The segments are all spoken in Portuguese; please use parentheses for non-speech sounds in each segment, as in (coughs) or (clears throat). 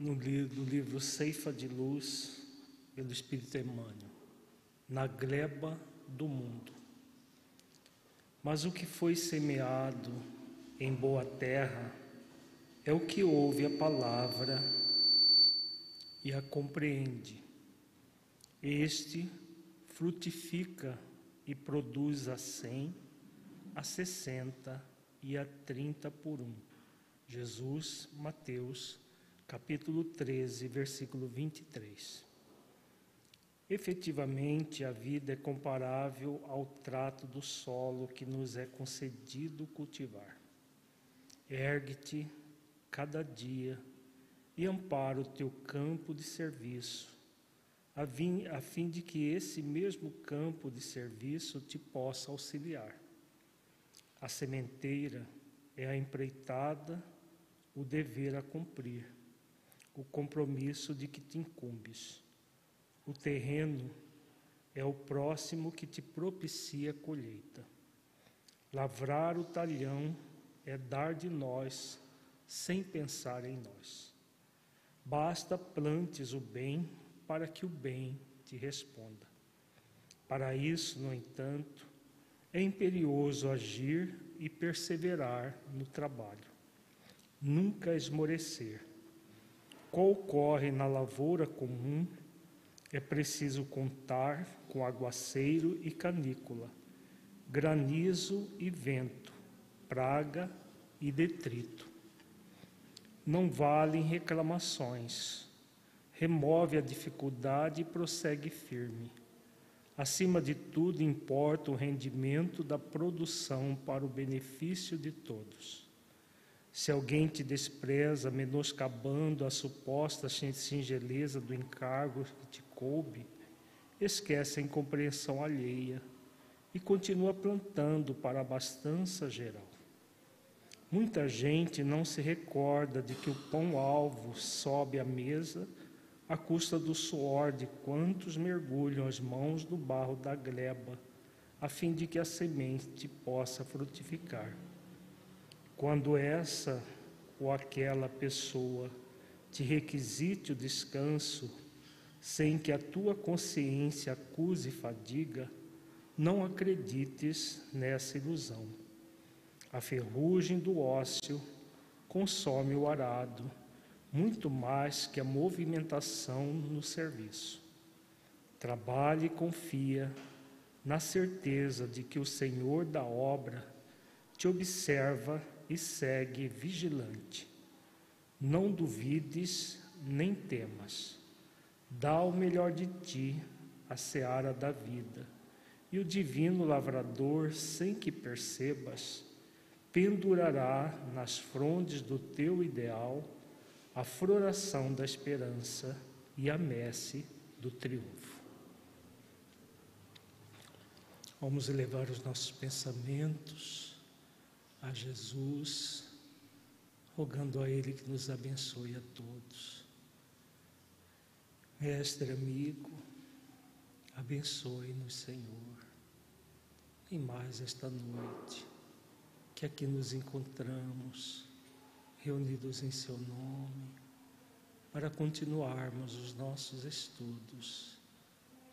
no livro, livro Ceifa de Luz, pelo Espírito Emmanuel, na gleba do mundo. Mas o que foi semeado em boa terra é o que ouve a palavra e a compreende. Este frutifica e produz a cem, a sessenta e a trinta por um. Jesus, Mateus, capítulo 13, versículo 23. Efetivamente, a vida é comparável ao trato do solo que nos é concedido cultivar. Ergue-te cada dia e ampara o teu campo de serviço, a fim de que esse mesmo campo de serviço te possa auxiliar. A sementeira é a empreitada, o dever a cumprir, o compromisso de que te incumbes. O terreno é o próximo que te propicia a colheita. Lavrar o talhão é dar de nós sem pensar em nós. Basta plantes o bem para que o bem te responda. Para isso, no entanto, é imperioso agir e perseverar no trabalho, nunca esmorecer. Qual ocorre na lavoura comum, é preciso contar com aguaceiro e canícula, granizo e vento, praga e detrito. Não valem reclamações. Remove a dificuldade e prossegue firme. Acima de tudo, importa o rendimento da produção para o benefício de todos. Se alguém te despreza, menoscabando a suposta singeleza do encargo que te coube, esquece a incompreensão alheia e continua plantando para a abastança geral. Muita gente não se recorda de que o pão-alvo sobe à mesa à custa do suor de quantos mergulham as mãos no barro da gleba, a fim de que a semente possa frutificar. Quando essa ou aquela pessoa te requisite o descanso, sem que a tua consciência acuse fadiga, não acredites nessa ilusão a ferrugem do ócio consome o arado, muito mais que a movimentação no serviço. Trabalhe e confia na certeza de que o Senhor da obra te observa e segue vigilante. Não duvides nem temas. Dá o melhor de ti à seara da vida, e o divino lavrador, sem que percebas, pendurará nas frondes do teu ideal a floração da esperança e a messe do triunfo. Vamos elevar os nossos pensamentos a Jesus, rogando a Ele que nos abençoe a todos. Mestre amigo, abençoe-nos, Senhor, em mais esta noite que aqui nos encontramos, reunidos em Seu nome, para continuarmos os nossos estudos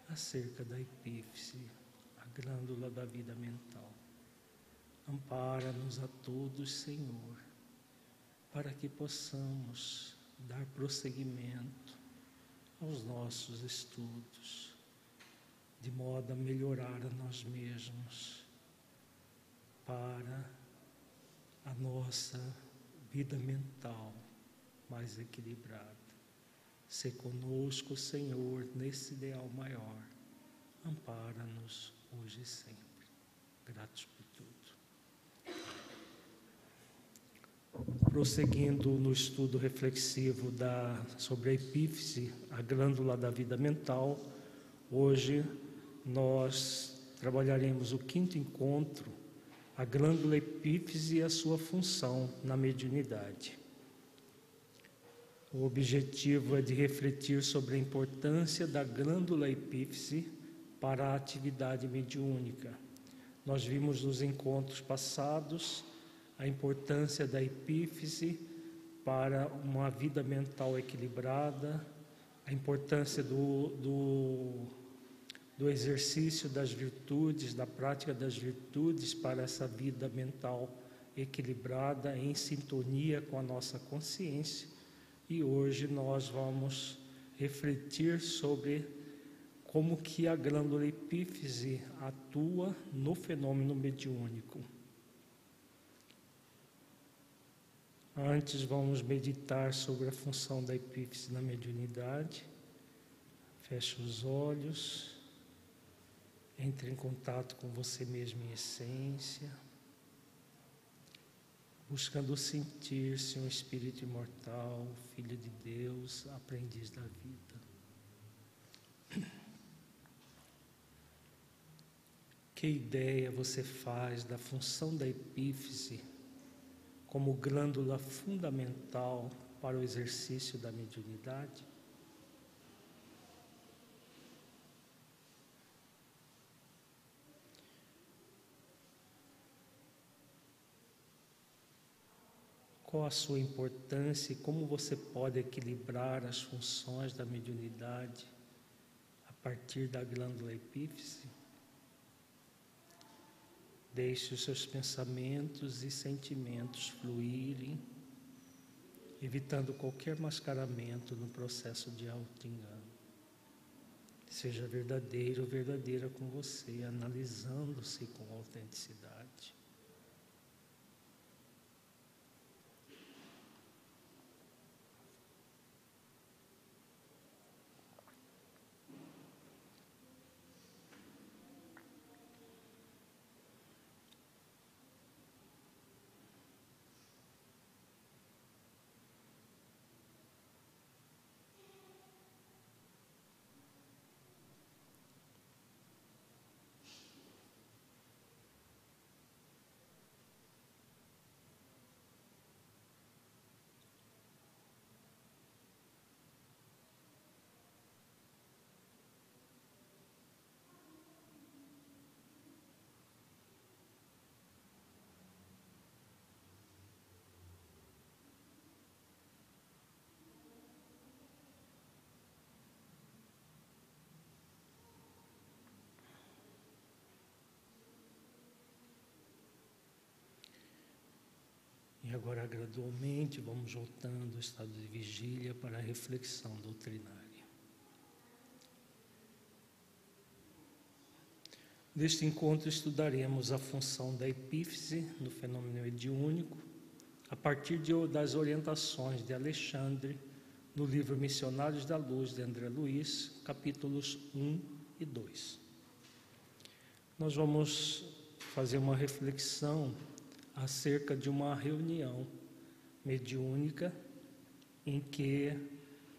acerca da epífise, a glândula da vida mental. Ampara-nos a todos, Senhor, para que possamos dar prosseguimento aos nossos estudos, de modo a melhorar a nós mesmos, para a nossa vida mental mais equilibrada. Se conosco, Senhor, nesse ideal maior. Ampara-nos hoje e sempre. Tudo. Prosseguindo no estudo reflexivo da, sobre a epífise, a glândula da vida mental, hoje nós trabalharemos o quinto encontro a glândula epífise e a sua função na mediunidade. O objetivo é de refletir sobre a importância da glândula epífise para a atividade mediúnica. Nós vimos nos encontros passados a importância da epífise para uma vida mental equilibrada, a importância do, do, do exercício das virtudes, da prática das virtudes para essa vida mental equilibrada, em sintonia com a nossa consciência. E hoje nós vamos refletir sobre como que a glândula epífise atua no fenômeno mediúnico. Antes vamos meditar sobre a função da epífise na mediunidade. Feche os olhos. Entre em contato com você mesmo em essência. Buscando sentir-se um espírito imortal, filho de Deus, aprendiz da vida. Que ideia você faz da função da epífise como glândula fundamental para o exercício da mediunidade? Qual a sua importância e como você pode equilibrar as funções da mediunidade a partir da glândula epífise? Deixe os seus pensamentos e sentimentos fluírem, evitando qualquer mascaramento no processo de auto-engano. Seja verdadeiro ou verdadeira com você, analisando-se com autenticidade. E agora, gradualmente, vamos voltando ao estado de vigília para a reflexão doutrinária. Neste encontro, estudaremos a função da epífise no fenômeno mediúnico, a partir de, das orientações de Alexandre no livro Missionários da Luz de André Luiz, capítulos 1 e 2. Nós vamos fazer uma reflexão acerca de uma reunião mediúnica em que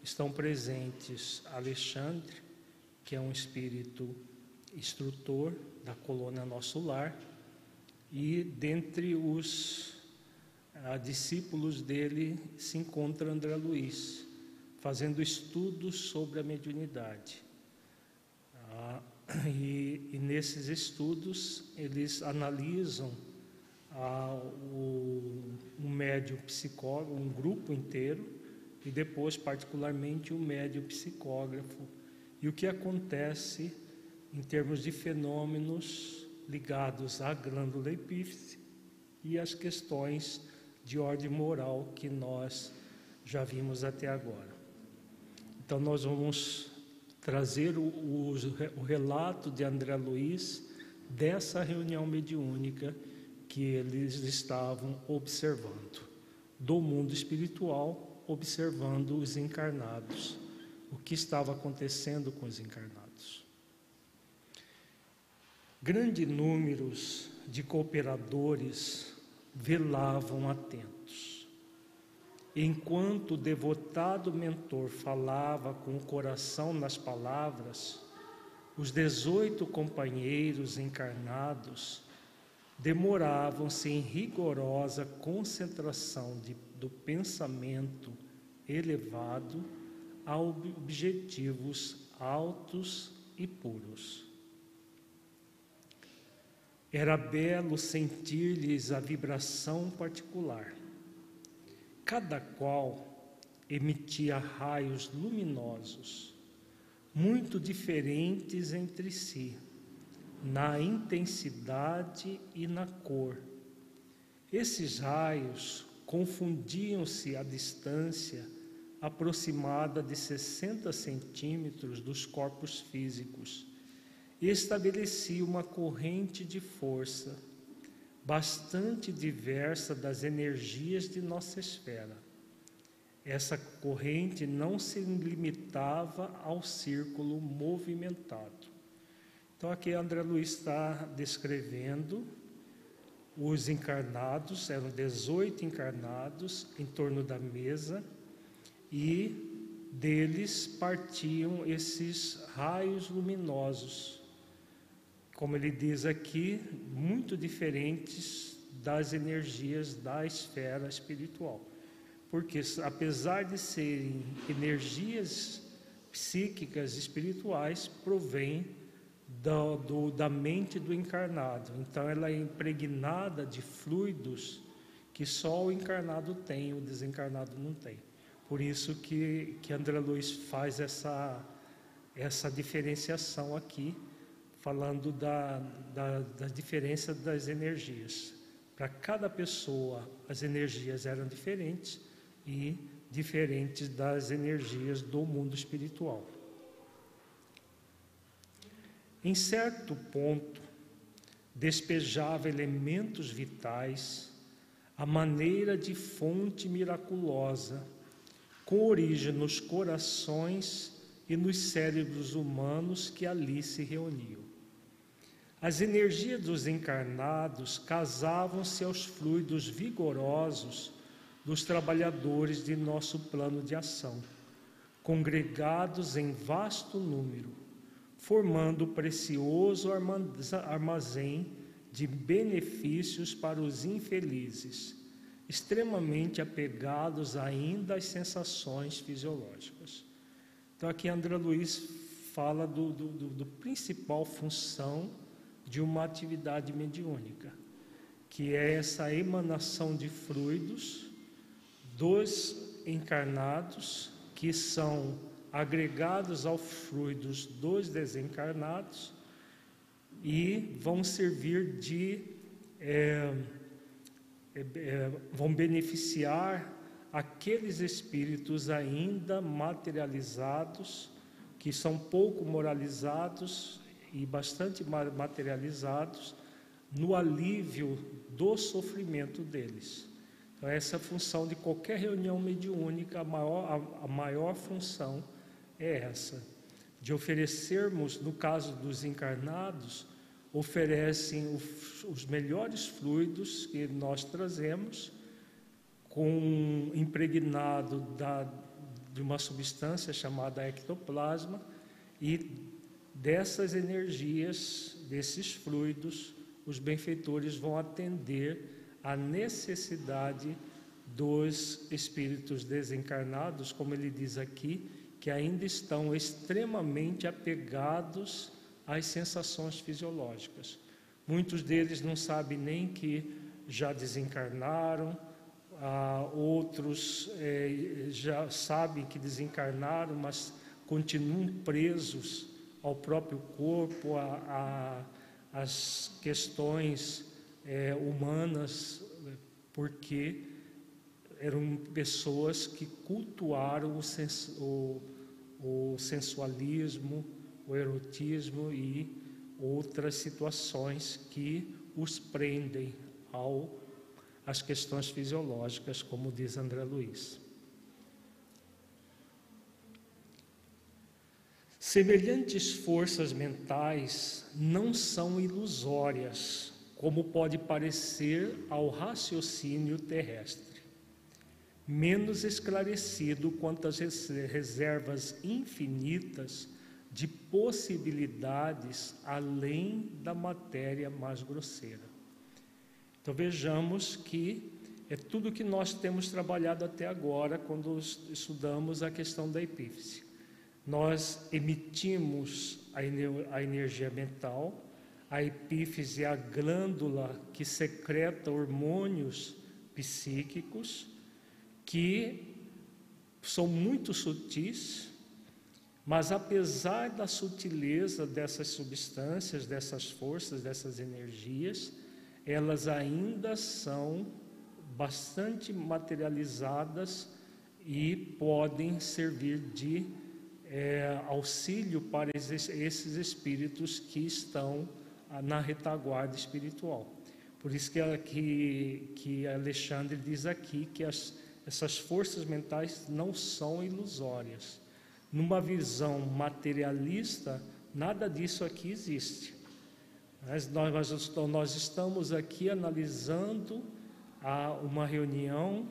estão presentes Alexandre, que é um espírito instrutor da colônia Nosso Lar, e dentre os ah, discípulos dele se encontra André Luiz, fazendo estudos sobre a mediunidade. Ah, (clears throat) e, e nesses estudos eles analisam o, um médium psicógrafo, um grupo inteiro, e depois, particularmente, um médium psicógrafo. E o que acontece em termos de fenômenos ligados à glândula epífise e às questões de ordem moral que nós já vimos até agora. Então, nós vamos trazer o, o, o relato de André Luiz dessa reunião mediúnica que eles estavam observando, do mundo espiritual, observando os encarnados, o que estava acontecendo com os encarnados. Grandes números de cooperadores velavam atentos. Enquanto o devotado mentor falava com o coração nas palavras, os dezoito companheiros encarnados demoravam-se em rigorosa concentração de, do pensamento elevado a objetivos altos e puros. Era belo sentir-lhes a vibração particular. cada qual emitia raios luminosos, muito diferentes entre si, na intensidade e na cor. Esses raios confundiam-se à distância aproximada de 60 centímetros dos corpos físicos e estabelecia uma corrente de força bastante diversa das energias de nossa esfera. Essa corrente não se limitava ao círculo movimentado. Então, aqui André Luiz está descrevendo os encarnados, eram 18 encarnados em torno da mesa, e deles partiam esses raios luminosos como ele diz aqui, muito diferentes das energias da esfera espiritual. Porque, apesar de serem energias psíquicas espirituais, provém do, da mente do encarnado. Então, ela é impregnada de fluidos que só o encarnado tem, o desencarnado não tem. Por isso que, que André Luiz faz essa, essa diferenciação aqui falando da, da, da diferença das energias. Para cada pessoa, as energias eram diferentes e diferentes das energias do mundo espiritual. Em certo ponto, despejava elementos vitais à maneira de fonte miraculosa, com origem nos corações e nos cérebros humanos que ali se reuniam. As energias dos encarnados casavam-se aos fluidos vigorosos dos trabalhadores de nosso plano de ação, congregados em vasto número, formando precioso armazém de benefícios para os infelizes, extremamente apegados ainda às sensações fisiológicas. Então, aqui André Luiz fala do, do, do, do principal função de uma atividade mediúnica, que é essa emanação de fluidos dos encarnados que são agregados aos fluidos dos desencarnados e vão servir de é, é, é, vão beneficiar aqueles espíritos ainda materializados que são pouco moralizados e bastante materializados no alívio do sofrimento deles. Então, essa é função de qualquer reunião mediúnica, a maior, a, a maior função é essa, de oferecermos, no caso dos encarnados, oferecem os, melhores fluidos que nós trazemos, com impregnado da, de uma substância chamada ectoplasma, e dessas energias, desses fluidos, os benfeitores vão atender à necessidade dos espíritos desencarnados, como ele diz aqui, que ainda estão extremamente apegados às sensações fisiológicas. Muitos deles não sabem nem que já desencarnaram, ah, outros eh, já sabem que desencarnaram, mas continuam presos ao próprio corpo, as questões é, humanas, porque eram pessoas que cultuaram o, sens, o, o sensualismo, o erotismo e outras situações que os prendem ao às questões fisiológicas, como diz André Luiz. Semelhantes forças mentais não são ilusórias, como pode parecer ao raciocínio terrestre. Menos esclarecido quanto às reservas infinitas de possibilidades além da matéria mais grosseira. Então vejamos que é tudo que nós temos trabalhado até agora quando estudamos a questão da epífise nós emitimos a, energia mental, a epífise é a glândula que secreta hormônios psíquicos que são muito sutis, mas apesar da sutileza dessas substâncias, dessas forças, dessas energias, elas ainda são bastante materializadas e podem servir de é, auxílio para esses espíritos que estão ah, na retaguarda espiritual. Por isso que, que, que Alexandre diz aqui que as, essas forças mentais não são ilusórias. Numa visão materialista, nada disso aqui existe. Mas nós, nós estamos aqui analisando a, uma reunião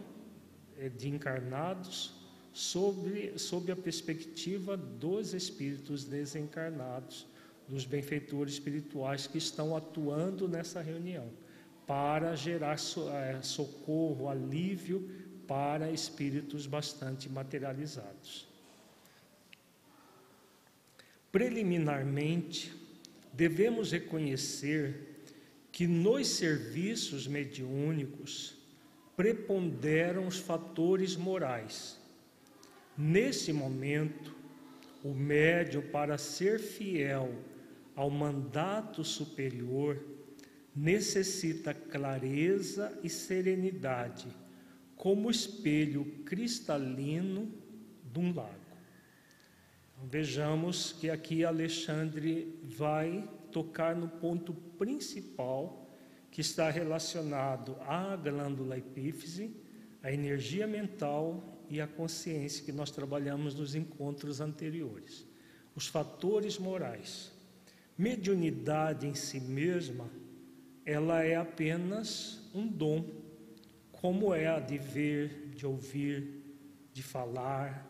eh, de encarnados sobre, sob a perspectiva dos espíritos desencarnados, dos benfeitores espirituais que estão atuando nessa reunião, para gerar eh, socorro, alívio para espíritos bastante materializados. Preliminarmente, devemos reconhecer que nos serviços mediúnicos preponderam os fatores morais. Nesse momento, o médium, para ser fiel ao mandato superior, necessita clareza e serenidade, como espelho cristalino de um lago. Vejamos que aqui Alexandre vai tocar no ponto principal que está relacionado à glândula epífise, à energia mental e à consciência que nós trabalhamos nos encontros anteriores. Os fatores morais. Mediunidade em si mesma, ela é apenas um dom, como é a de ver, de ouvir, de falar,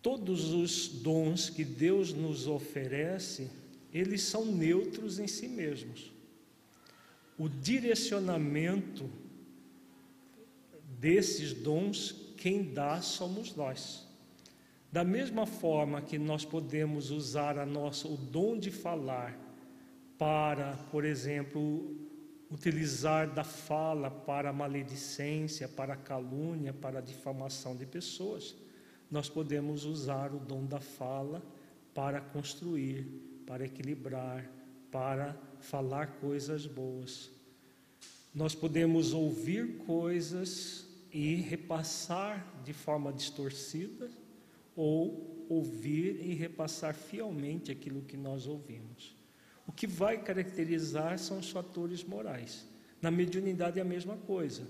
Todos os dons que Deus nos oferece, eles são neutros em si mesmos. O direcionamento desses dons, quem dá somos nós. Da mesma forma que nós podemos usar a nossa, o dom de falar para, por exemplo, utilizar da fala para maledicência, para calúnia, para difamação de pessoas nós podemos usar o dom da fala para construir, para equilibrar, para falar coisas boas. Nós podemos ouvir coisas e repassar de forma distorcida ou ouvir e repassar fielmente aquilo que nós ouvimos. Que vai caracterizar são os fatores morais. Na mediunidade é a mesma coisa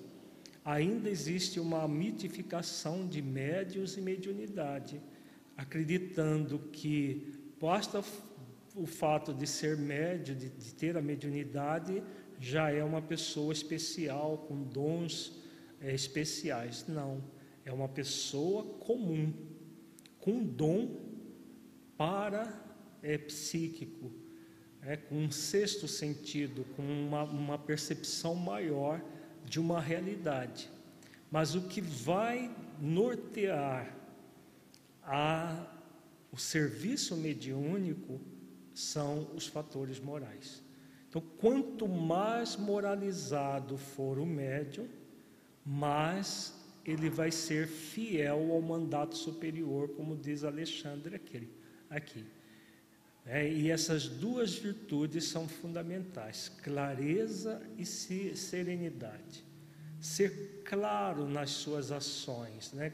ainda existe uma mitificação de médios e mediunidade, acreditando que basta o fato de ser médio, de, de ter a mediunidade, já é uma pessoa especial, com dons é, especiais. Não, é uma pessoa comum, com dom para é, psíquico, é, com um sexto sentido, com uma, uma percepção maior de uma realidade. Mas o que vai nortear a, o serviço mediúnico são os fatores morais. Então, quanto mais moralizado for o médium, mais ele vai ser fiel ao mandato superior, como diz Alexandre aqui. aqui. É, e essas duas virtudes são fundamentais: clareza e serenidade. Ser claro nas suas ações, né?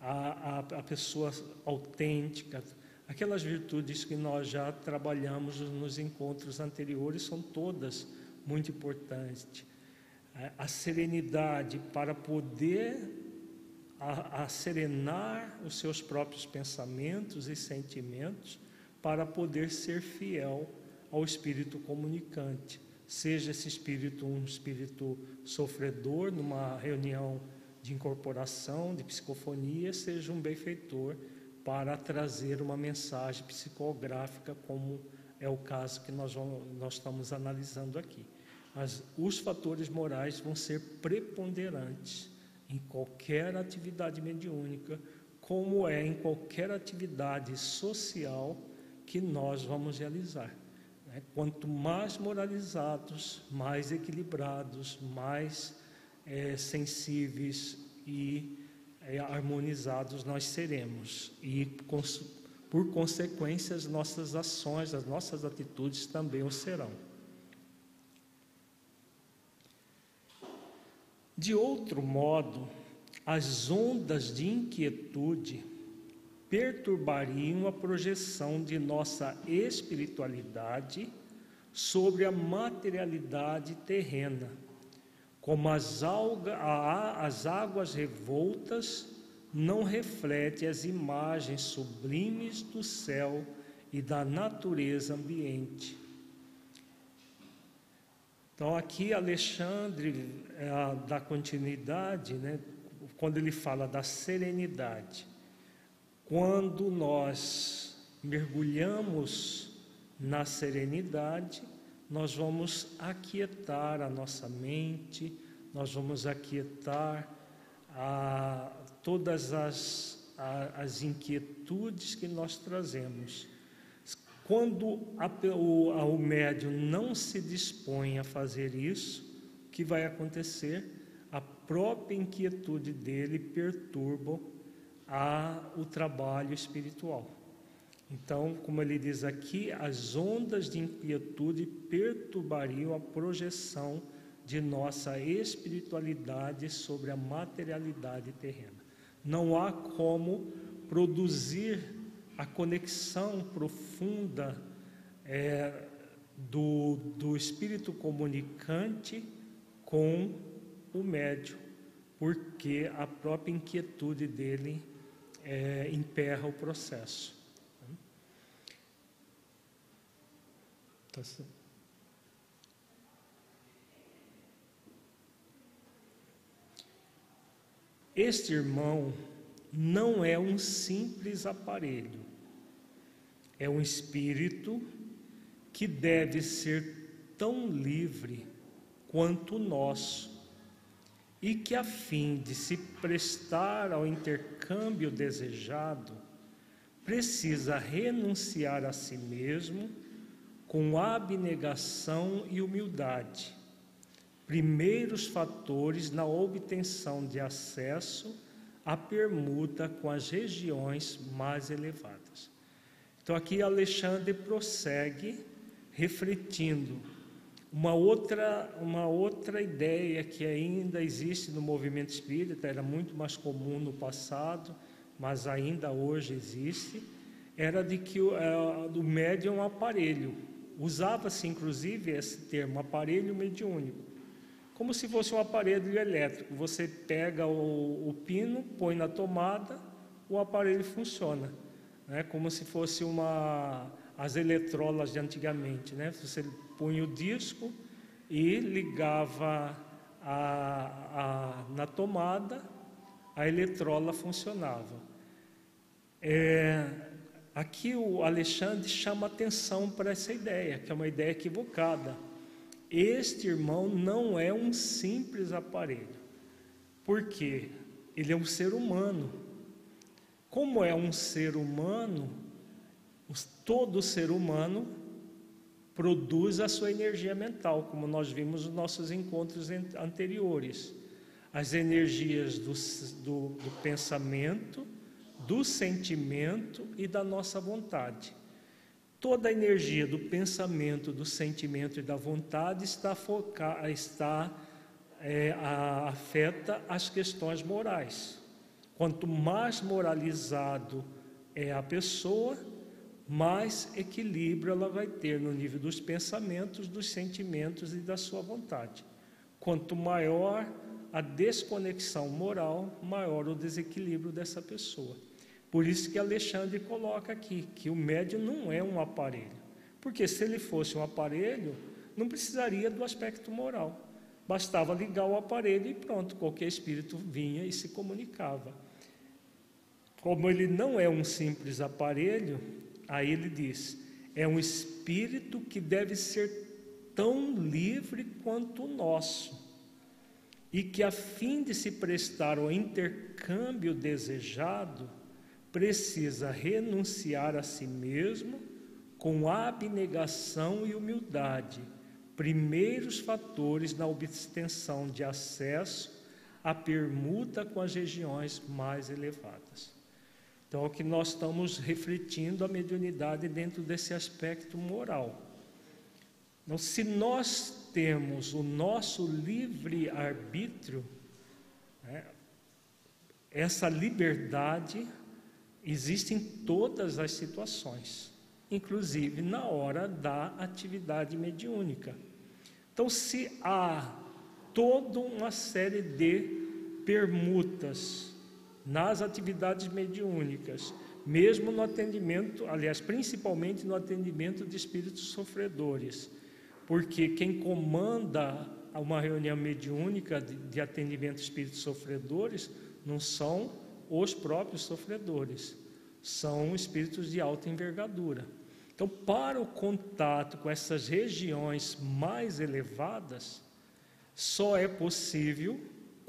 a, a, a pessoa autêntica, aquelas virtudes que nós já trabalhamos nos encontros anteriores são todas muito importantes. A serenidade para poder a, a serenar os seus próprios pensamentos e sentimentos para poder ser fiel ao espírito comunicante. Seja esse espírito um espírito sofredor numa reunião de incorporação, de psicofonia, seja um benfeitor para trazer uma mensagem psicográfica, como é o caso que nós, vamos, nós estamos analisando aqui. Mas os fatores morais vão ser preponderantes em qualquer atividade mediúnica, como é em qualquer atividade social que nós vamos realizar. Né? Quanto mais moralizados, mais equilibrados, mais é, sensíveis e é, harmonizados nós seremos. E, por consequência, as nossas ações, as nossas atitudes também o serão. De outro modo, as ondas de inquietude perturbariam a projeção de nossa espiritualidade sobre a materialidade terrena, como as, alga, as águas revoltas não refletem as imagens sublimes do céu e da natureza ambiente. Então, aqui Alexandre é, dá continuidade, né, quando ele fala da serenidade. Quando nós mergulhamos na serenidade, nós vamos aquietar a nossa mente, nós vamos aquietar a, todas as, a, as inquietudes que nós trazemos. Quando a, o, o médium não se dispõe a fazer isso, o que vai acontecer? A própria inquietude dele perturba a, o trabalho espiritual. Então, como ele diz aqui, as ondas de inquietude perturbariam a projeção de nossa espiritualidade sobre a materialidade terrena. Não há como produzir a conexão profunda é, do, do espírito comunicante com o médium, porque a própria inquietude dele é, emperra o processo. Tá este irmão não é um simples aparelho, é um espírito que deve ser tão livre quanto o nosso, e que, a fim de se prestar ao intercâmbio desejado, precisa renunciar a si mesmo com abnegação e humildade, primeiros fatores na obtenção de acesso à permuta com as regiões mais elevadas. Então aqui Alexandre prossegue refletindo uma outra, uma outra ideia que ainda existe no movimento espírita, era muito mais comum no passado, mas ainda hoje existe, era de que o, é, médium é um aparelho, Usava-se inclusive esse termo, aparelho mediúnico, como se fosse um aparelho elétrico. Você pega o, o pino, põe na tomada, o aparelho funciona. Né? Como se fosse uma as eletrolas de antigamente, né? Você punha o disco e ligava a, a, na tomada, a eletrola funcionava. É, Aqui o Alexandre chama atenção para essa ideia, que é uma ideia equivocada. Este irmão não é um simples aparelho, porque ele é um ser humano. Como é um ser humano, todo ser humano produz a sua energia mental, como nós vimos nos nossos encontros anteriores. As energias do, do, do pensamento, do sentimento e da nossa vontade. Toda a energia do pensamento, do sentimento e da vontade está focada, está é, a, afeta as questões morais. Quanto mais moralizado é a pessoa, mais equilíbrio ela vai ter no nível dos pensamentos, dos sentimentos e da sua vontade. Quanto maior a desconexão moral, maior o desequilíbrio dessa pessoa. Por isso que Alexandre coloca aqui que o médium não é um aparelho. Porque se ele fosse um aparelho, não precisaria do aspecto moral. Bastava ligar o aparelho e pronto, qualquer espírito vinha e se comunicava. Como ele não é um simples aparelho, aí ele diz: é um espírito que deve ser tão livre quanto o nosso, e que, a fim de se prestar ao intercâmbio desejado, precisa renunciar a si mesmo com abnegação e humildade, primeiros fatores na obtenção de acesso a permuta com as regiões mais elevadas. Então, o que nós estamos refletindo a mediunidade dentro desse aspecto moral. Então, se nós temos o nosso livre arbítrio, né, essa liberdade existe em todas as situações, inclusive na hora da atividade mediúnica. Então, se há toda uma série de permutas nas atividades mediúnicas, mesmo no atendimento, aliás, principalmente no atendimento de espíritos sofredores, porque quem comanda uma reunião mediúnica de, atendimento de espíritos sofredores não são os próprios sofredores, são espíritos de alta envergadura. Então, para o contato com essas regiões mais elevadas, só é possível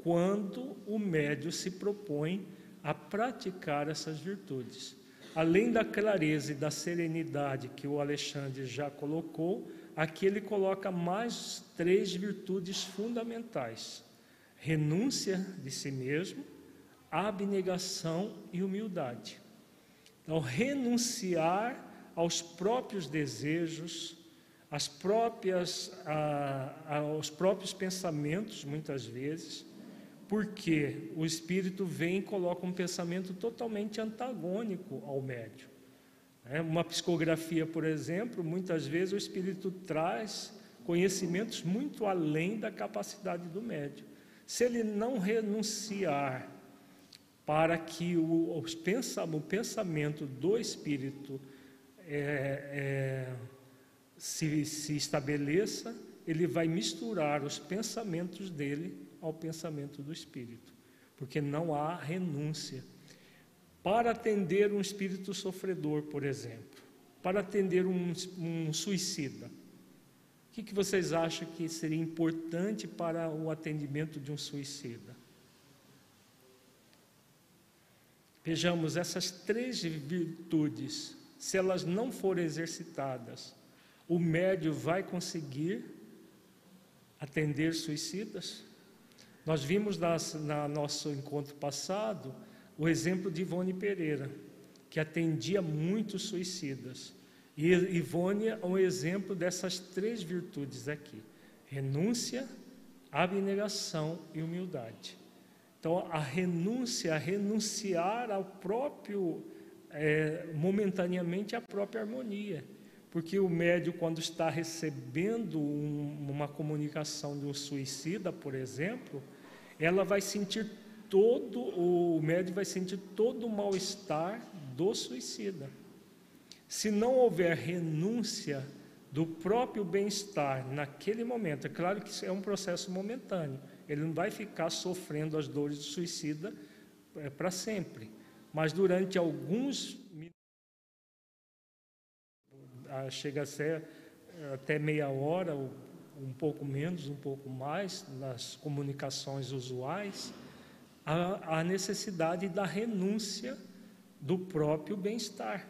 quando o médio se propõe a praticar essas virtudes. Além da clareza e da serenidade que o Alexandre já colocou, aqui ele coloca mais três virtudes fundamentais: renúncia de si mesmo, abnegação e humildade. Então, renunciar aos próprios desejos, as próprias, a, aos próprios pensamentos, muitas vezes, porque o espírito vem e coloca um pensamento totalmente antagônico ao médium. É, uma psicografia, por exemplo, muitas vezes o espírito traz conhecimentos muito além da capacidade do médium. Se ele não renunciar para que o, o pensamento do espírito é, é, se, se estabeleça, ele vai misturar os pensamentos dele ao pensamento do espírito, porque não há renúncia. Para atender um espírito sofredor, por exemplo, para atender um, um suicida, o que, que vocês acham que seria importante para o atendimento de um suicida? Vejamos, essas três virtudes, se elas não forem exercitadas, o médio vai conseguir atender suicidas? Nós vimos nas, na nosso encontro passado o exemplo de Ivone Pereira, que atendia muitos suicidas. E Ivone é um exemplo dessas três virtudes aqui: renúncia, abnegação e humildade. Então, a renúncia, renunciar ao próprio, é, momentaneamente, à própria harmonia. Porque o médio, quando está recebendo um, uma comunicação de um suicida, por exemplo, ela vai sentir todo, o médio vai sentir todo o mal-estar do suicida. Se não houver renúncia do próprio bem-estar naquele momento, é claro que isso é um processo momentâneo, ele não vai ficar sofrendo as dores do suicida é, para sempre, mas durante alguns chega a ser eh, até meia hora, um pouco menos, um pouco mais, nas comunicações usuais, a, a necessidade da renúncia do próprio bem-estar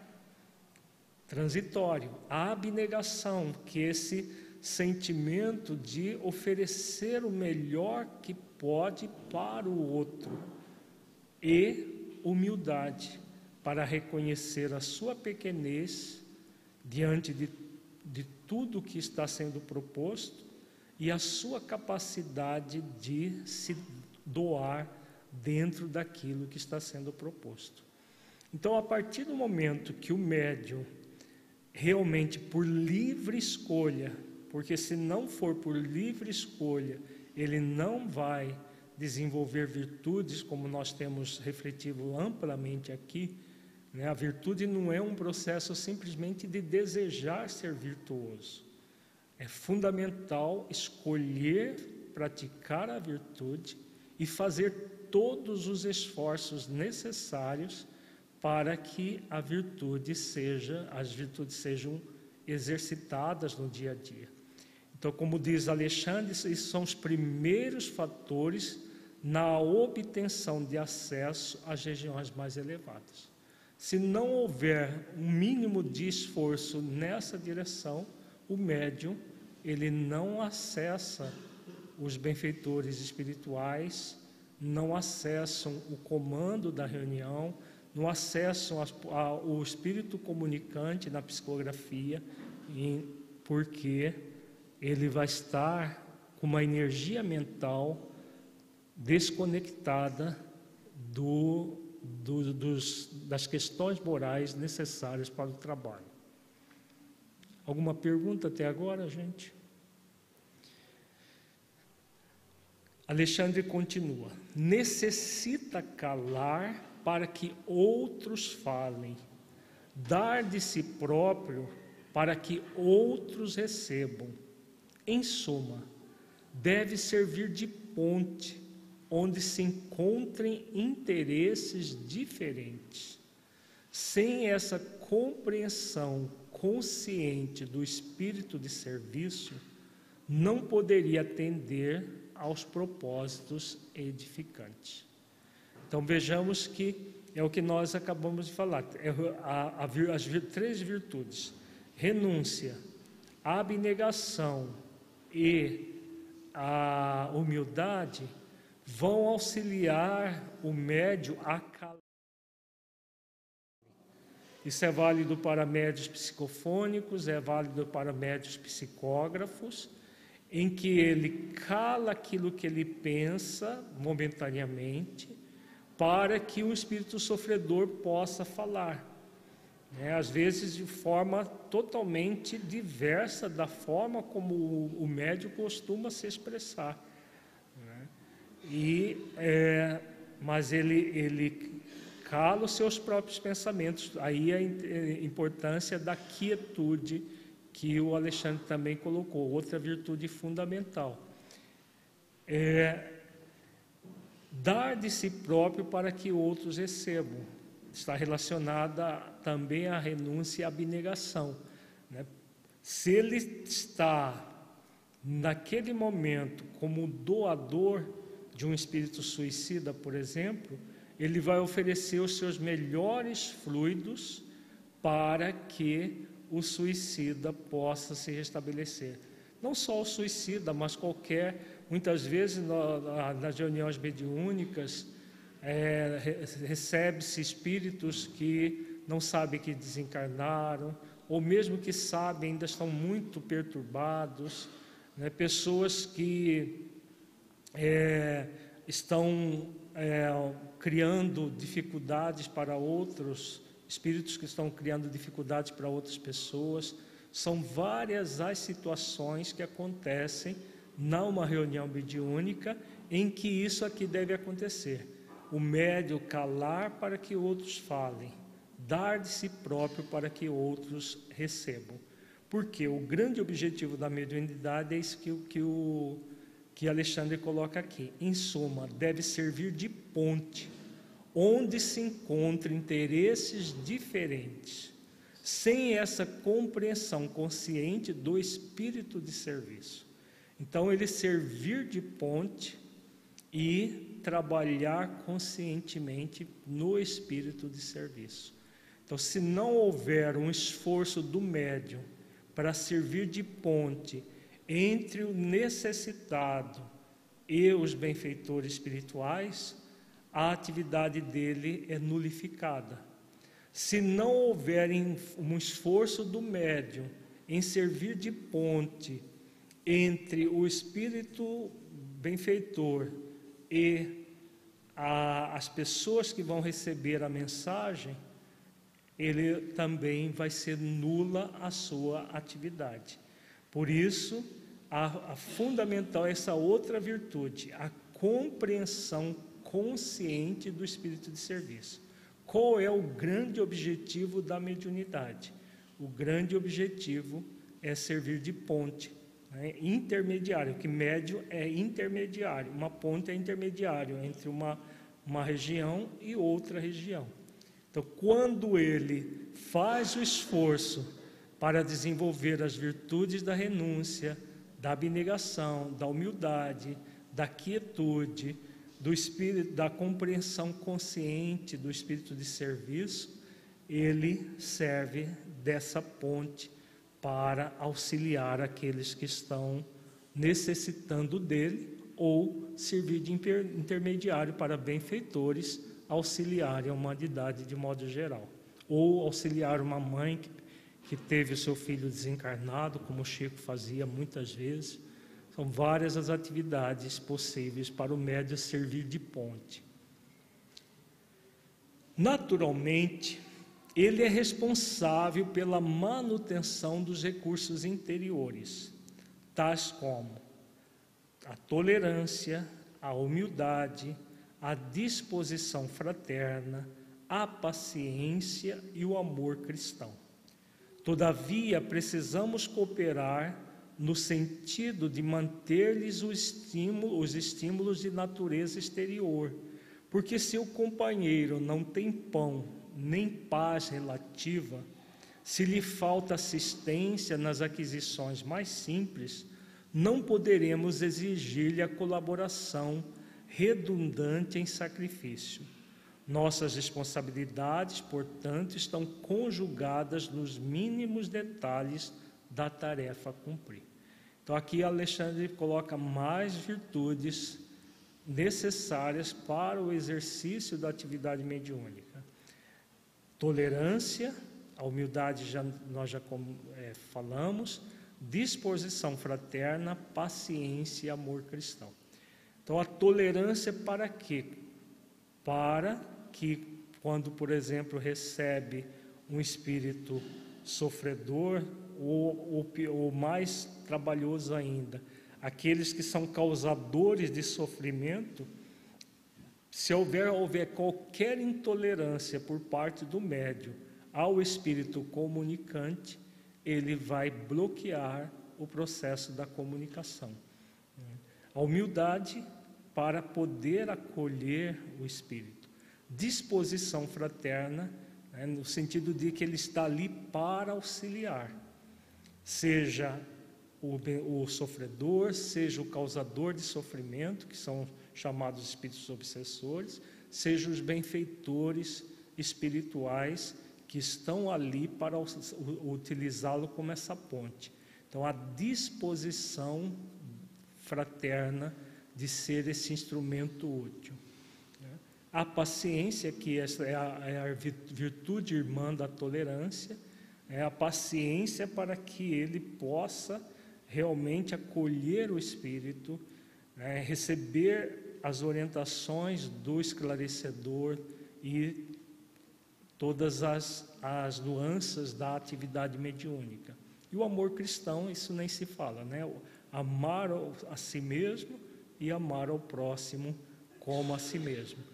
transitório, a abnegação, que esse sentimento de oferecer o melhor que pode para o outro, e humildade para reconhecer a sua pequenez diante de, de tudo que está sendo proposto e a sua capacidade de se doar dentro daquilo que está sendo proposto. Então, a partir do momento que o médium realmente por livre escolha, porque se não for por livre escolha, ele não vai desenvolver virtudes como nós temos refletido amplamente aqui, né? A virtude não é um processo simplesmente de desejar ser virtuoso. É fundamental escolher praticar a virtude e fazer todos os esforços necessários para que a virtude seja, as virtudes sejam exercitadas no dia a dia. Então, como diz Alexandre, esses são os primeiros fatores na obtenção de acesso às regiões mais elevadas. Se não houver um mínimo de esforço nessa direção, o médium ele não acessa os benfeitores espirituais não acessam o comando da reunião, não acessam o espírito comunicante na psicografia, porque ele vai estar com uma energia mental desconectada do, do, dos, das questões morais necessárias para o trabalho. Alguma pergunta até agora, gente? Alexandre continua: necessita calar para que outros falem, dar de si próprio para que outros recebam. Em suma, deve servir de ponte onde se encontrem interesses diferentes. Sem essa compreensão consciente do espírito de serviço, não poderia atender aos propósitos edificantes. Então vejamos que é o que nós acabamos de falar, é a, a, as três virtudes: renúncia, abnegação e a humildade vão auxiliar o médio a calar. Isso é válido para médios psicofônicos, é válido para médios psicógrafos em que ele cala aquilo que ele pensa momentaneamente, para que o espírito sofredor possa falar. Né? Às vezes de forma totalmente diversa da forma como o, o médico costuma se expressar. E, é, mas ele, ele cala os seus próprios pensamentos. Aí a importância da quietude que o Alexandre também colocou, outra virtude fundamental. É dar de si próprio para que outros recebam. Está relacionada também à renúncia e à abnegação. Né? Se ele está naquele momento como doador de um espírito suicida, por exemplo, ele vai oferecer os seus melhores fluidos para que o suicida possa se restabelecer. Não só o suicida, mas qualquer, muitas vezes nas reuniões mediúnicas, é, recebe-se espíritos que não sabem que desencarnaram, ou mesmo que sabem, ainda estão muito perturbados, né? pessoas que é, estão é, criando dificuldades para outros espíritos que estão criando dificuldades para outras pessoas. São várias as situações que acontecem numa reunião mediúnica em que isso aqui deve acontecer. O médio calar para que outros falem, dar de si próprio para que outros recebam. Porque o grande objetivo da mediunidade é isso que, que, o, que Alexandre coloca aqui. Em suma, deve servir de ponte onde se encontram interesses diferentes, sem essa compreensão consciente do espírito de serviço. Então, ele servir de ponte e trabalhar conscientemente no espírito de serviço. Então, se não houver um esforço do médium para servir de ponte entre o necessitado e os benfeitores espirituais, a atividade dele é nulificada. Se não houver um esforço do médium em servir de ponte entre o espírito benfeitor e a, as pessoas que vão receber a mensagem, ele também vai ser nula a sua atividade. Por isso, a, a fundamental é essa outra virtude, a compreensão consciente do espírito de serviço. Qual é o grande objetivo da mediunidade? O grande objetivo é servir de ponte, né? intermediário, que médio é intermediário, uma ponte é intermediário entre uma, uma região e outra região. Então, quando ele faz o esforço para desenvolver as virtudes da renúncia, da abnegação, da humildade, da quietude, do espírito da compreensão consciente do espírito de serviço, ele serve dessa ponte para auxiliar aqueles que estão necessitando dele ou servir de intermediário para benfeitores auxiliarem a humanidade de modo geral, ou auxiliar uma mãe que, que teve o seu filho desencarnado, como o Chico fazia muitas vezes. São várias as atividades possíveis para o médium servir de ponte. Naturalmente, ele é responsável pela manutenção dos recursos interiores, tais como a tolerância, a humildade, a disposição fraterna, a paciência e o amor cristão. Todavia, precisamos cooperar no sentido de manter-lhes estímulo, os estímulos de natureza exterior, porque se o companheiro não tem pão nem paz relativa, se lhe falta assistência nas aquisições mais simples, não poderemos exigir-lhe a colaboração redundante em sacrifício. Nossas responsabilidades, portanto, estão conjugadas nos mínimos detalhes da tarefa a cumprir. Então, aqui Alexandre coloca mais virtudes necessárias para o exercício da atividade mediúnica: tolerância, a humildade já, nós já é, falamos, disposição fraterna, paciência e amor cristão. Então, a tolerância para quê? Para que, quando, por exemplo, recebe um espírito sofredor, ou, ou, ou mais trabalhoso ainda, aqueles que são causadores de sofrimento, se houver, houver qualquer intolerância por parte do médio ao espírito comunicante, ele vai bloquear o processo da comunicação. A humildade para poder acolher o Espírito. Disposição fraterna, né, no sentido de que ele está ali para auxiliar, seja o, o sofredor, seja o causador de sofrimento, que são chamados espíritos obsessores, seja os benfeitores espirituais que estão ali para utilizá-lo como essa ponte. Então, a disposição fraterna de ser esse instrumento útil. A paciência, que é a, é a virtude irmã da tolerância, é a paciência para que ele possa realmente acolher o Espírito, né? receber as orientações do esclarecedor e todas as, as nuances da atividade mediúnica. E o amor cristão, isso nem se fala, né? Amar a si mesmo e amar ao próximo como a si mesmo.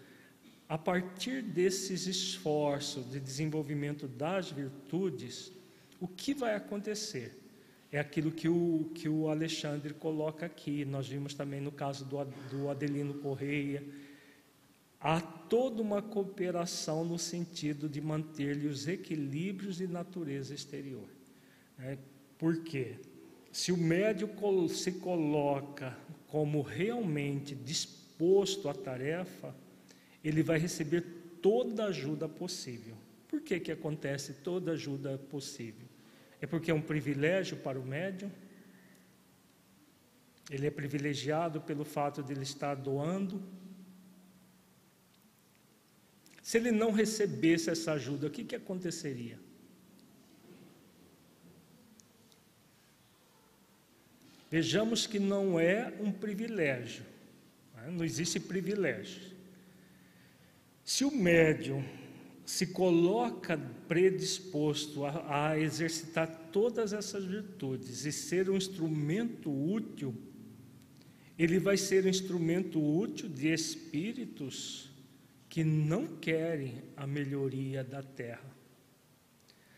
A partir desses esforços de desenvolvimento das virtudes, o que vai acontecer? É aquilo que o, que o Alexandre coloca aqui, nós vimos também no caso do, do Adelino Correia. Há toda uma cooperação no sentido de manter-lhe os equilíbrios de natureza exterior. É, por quê? Se o médio se coloca como realmente disposto à tarefa, ele vai receber toda ajuda possível. Por que, que acontece toda ajuda possível? É porque é um privilégio para o médium? Ele é privilegiado pelo fato de ele estar doando? Se ele não recebesse essa ajuda, o que, que aconteceria? Vejamos que não é um privilégio, né? não existe privilégio. Se o médium se coloca predisposto a, a, exercitar todas essas virtudes e ser um instrumento útil, ele vai ser um instrumento útil de espíritos que não querem a melhoria da terra.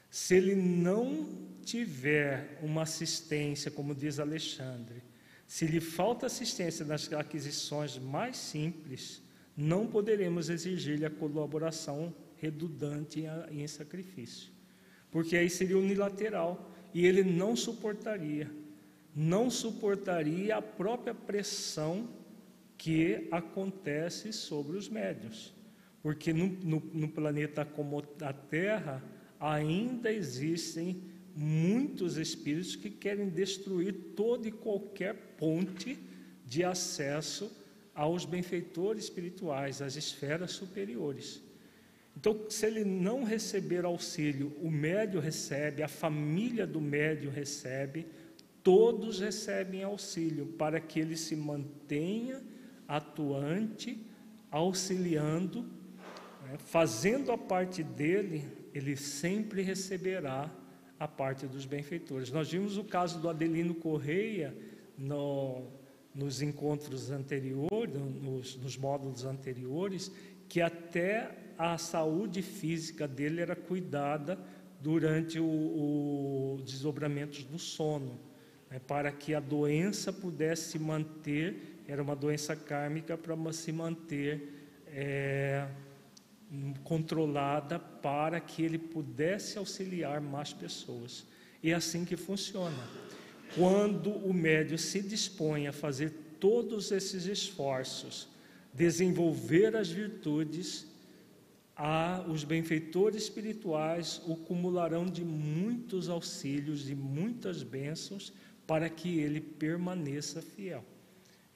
Se ele não tiver uma assistência, como diz Alexandre, se lhe falta assistência nas aquisições mais simples, não poderemos exigir-lhe a colaboração redundante em sacrifício, porque aí seria unilateral e ele não suportaria, não suportaria a própria pressão que acontece sobre os médios, porque no, no, no planeta como a Terra ainda existem muitos espíritos que querem destruir toda e qualquer ponte de acesso aos benfeitores espirituais, às esferas superiores. Então, se ele não receber auxílio, o médio recebe, a família do médio recebe, todos recebem auxílio para que ele se mantenha atuante, auxiliando, né, fazendo a parte dele, ele sempre receberá a parte dos benfeitores. Nós vimos o caso do Adelino Correia no, nos encontros anteriores, nos, nos módulos anteriores, que até a saúde física dele era cuidada durante o, o desdobramento do sono, né, para que a doença pudesse se manter, era uma doença kármica para se manter é, controlada para que ele pudesse auxiliar mais pessoas. E é assim que funciona. Quando o médio se dispõe a fazer todos esses esforços, desenvolver as virtudes, a, os benfeitores espirituais o cumularão de muitos auxílios, de muitas bênçãos, para que ele permaneça fiel.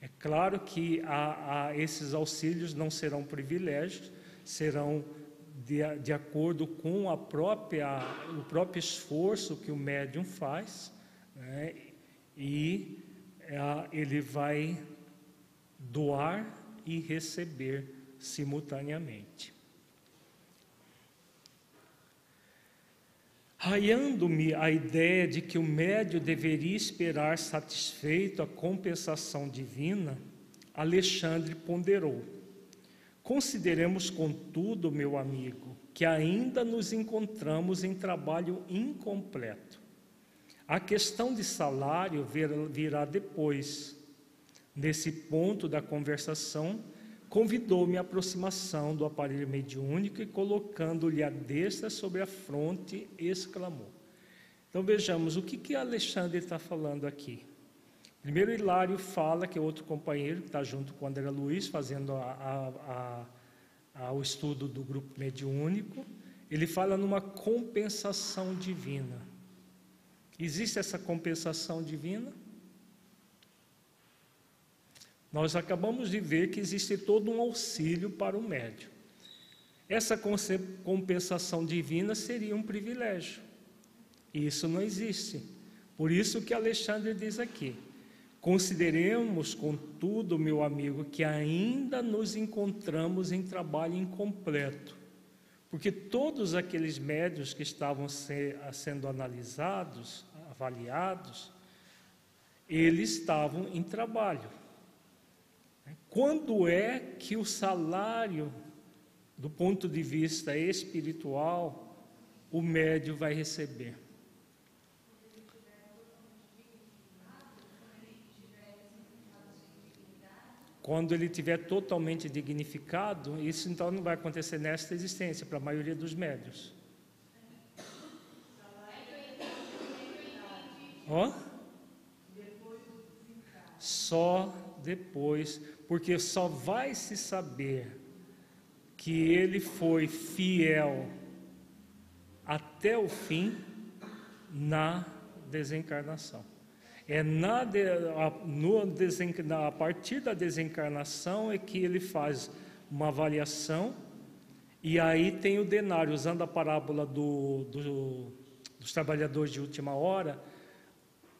É claro que a, a esses auxílios não serão privilégios, serão de, de acordo com a própria, o próprio esforço que o médium faz, né? E é, ele vai doar e receber simultaneamente. Raiando-me a ideia de que o médio deveria esperar satisfeito a compensação divina, Alexandre ponderou. Consideremos, contudo, meu amigo, que ainda nos encontramos em trabalho incompleto. A questão de salário virá depois. Nesse ponto da conversação, convidou-me à aproximação do aparelho mediúnico e, colocando-lhe a destra sobre a fronte, exclamou. Então vejamos o que, que Alexandre está falando aqui. Primeiro, Hilário fala, que é outro companheiro que está junto com André Luiz, fazendo a, a, a, o estudo do grupo mediúnico. Ele fala numa compensação divina. Existe essa compensação divina? Nós acabamos de ver que existe todo um auxílio para o médio. Essa compensação divina seria um privilégio. E isso não existe. Por isso que Alexandre diz aqui: Consideremos, contudo, meu amigo, que ainda nos encontramos em trabalho incompleto, porque todos aqueles médios que estavam sendo analisados, avaliados, eles estavam em trabalho. Quando é que o salário, do ponto de vista espiritual, o médio vai receber? Quando ele tiver totalmente dignificado, isso então não vai acontecer nesta existência, para a maioria dos médios. Ó? Só depois porque só vai se saber que ele foi fiel até o fim na desencarnação. É na de, a, no a partir da desencarnação é que ele faz uma avaliação e aí tem o denário, usando a parábola do, do, dos trabalhadores de última hora,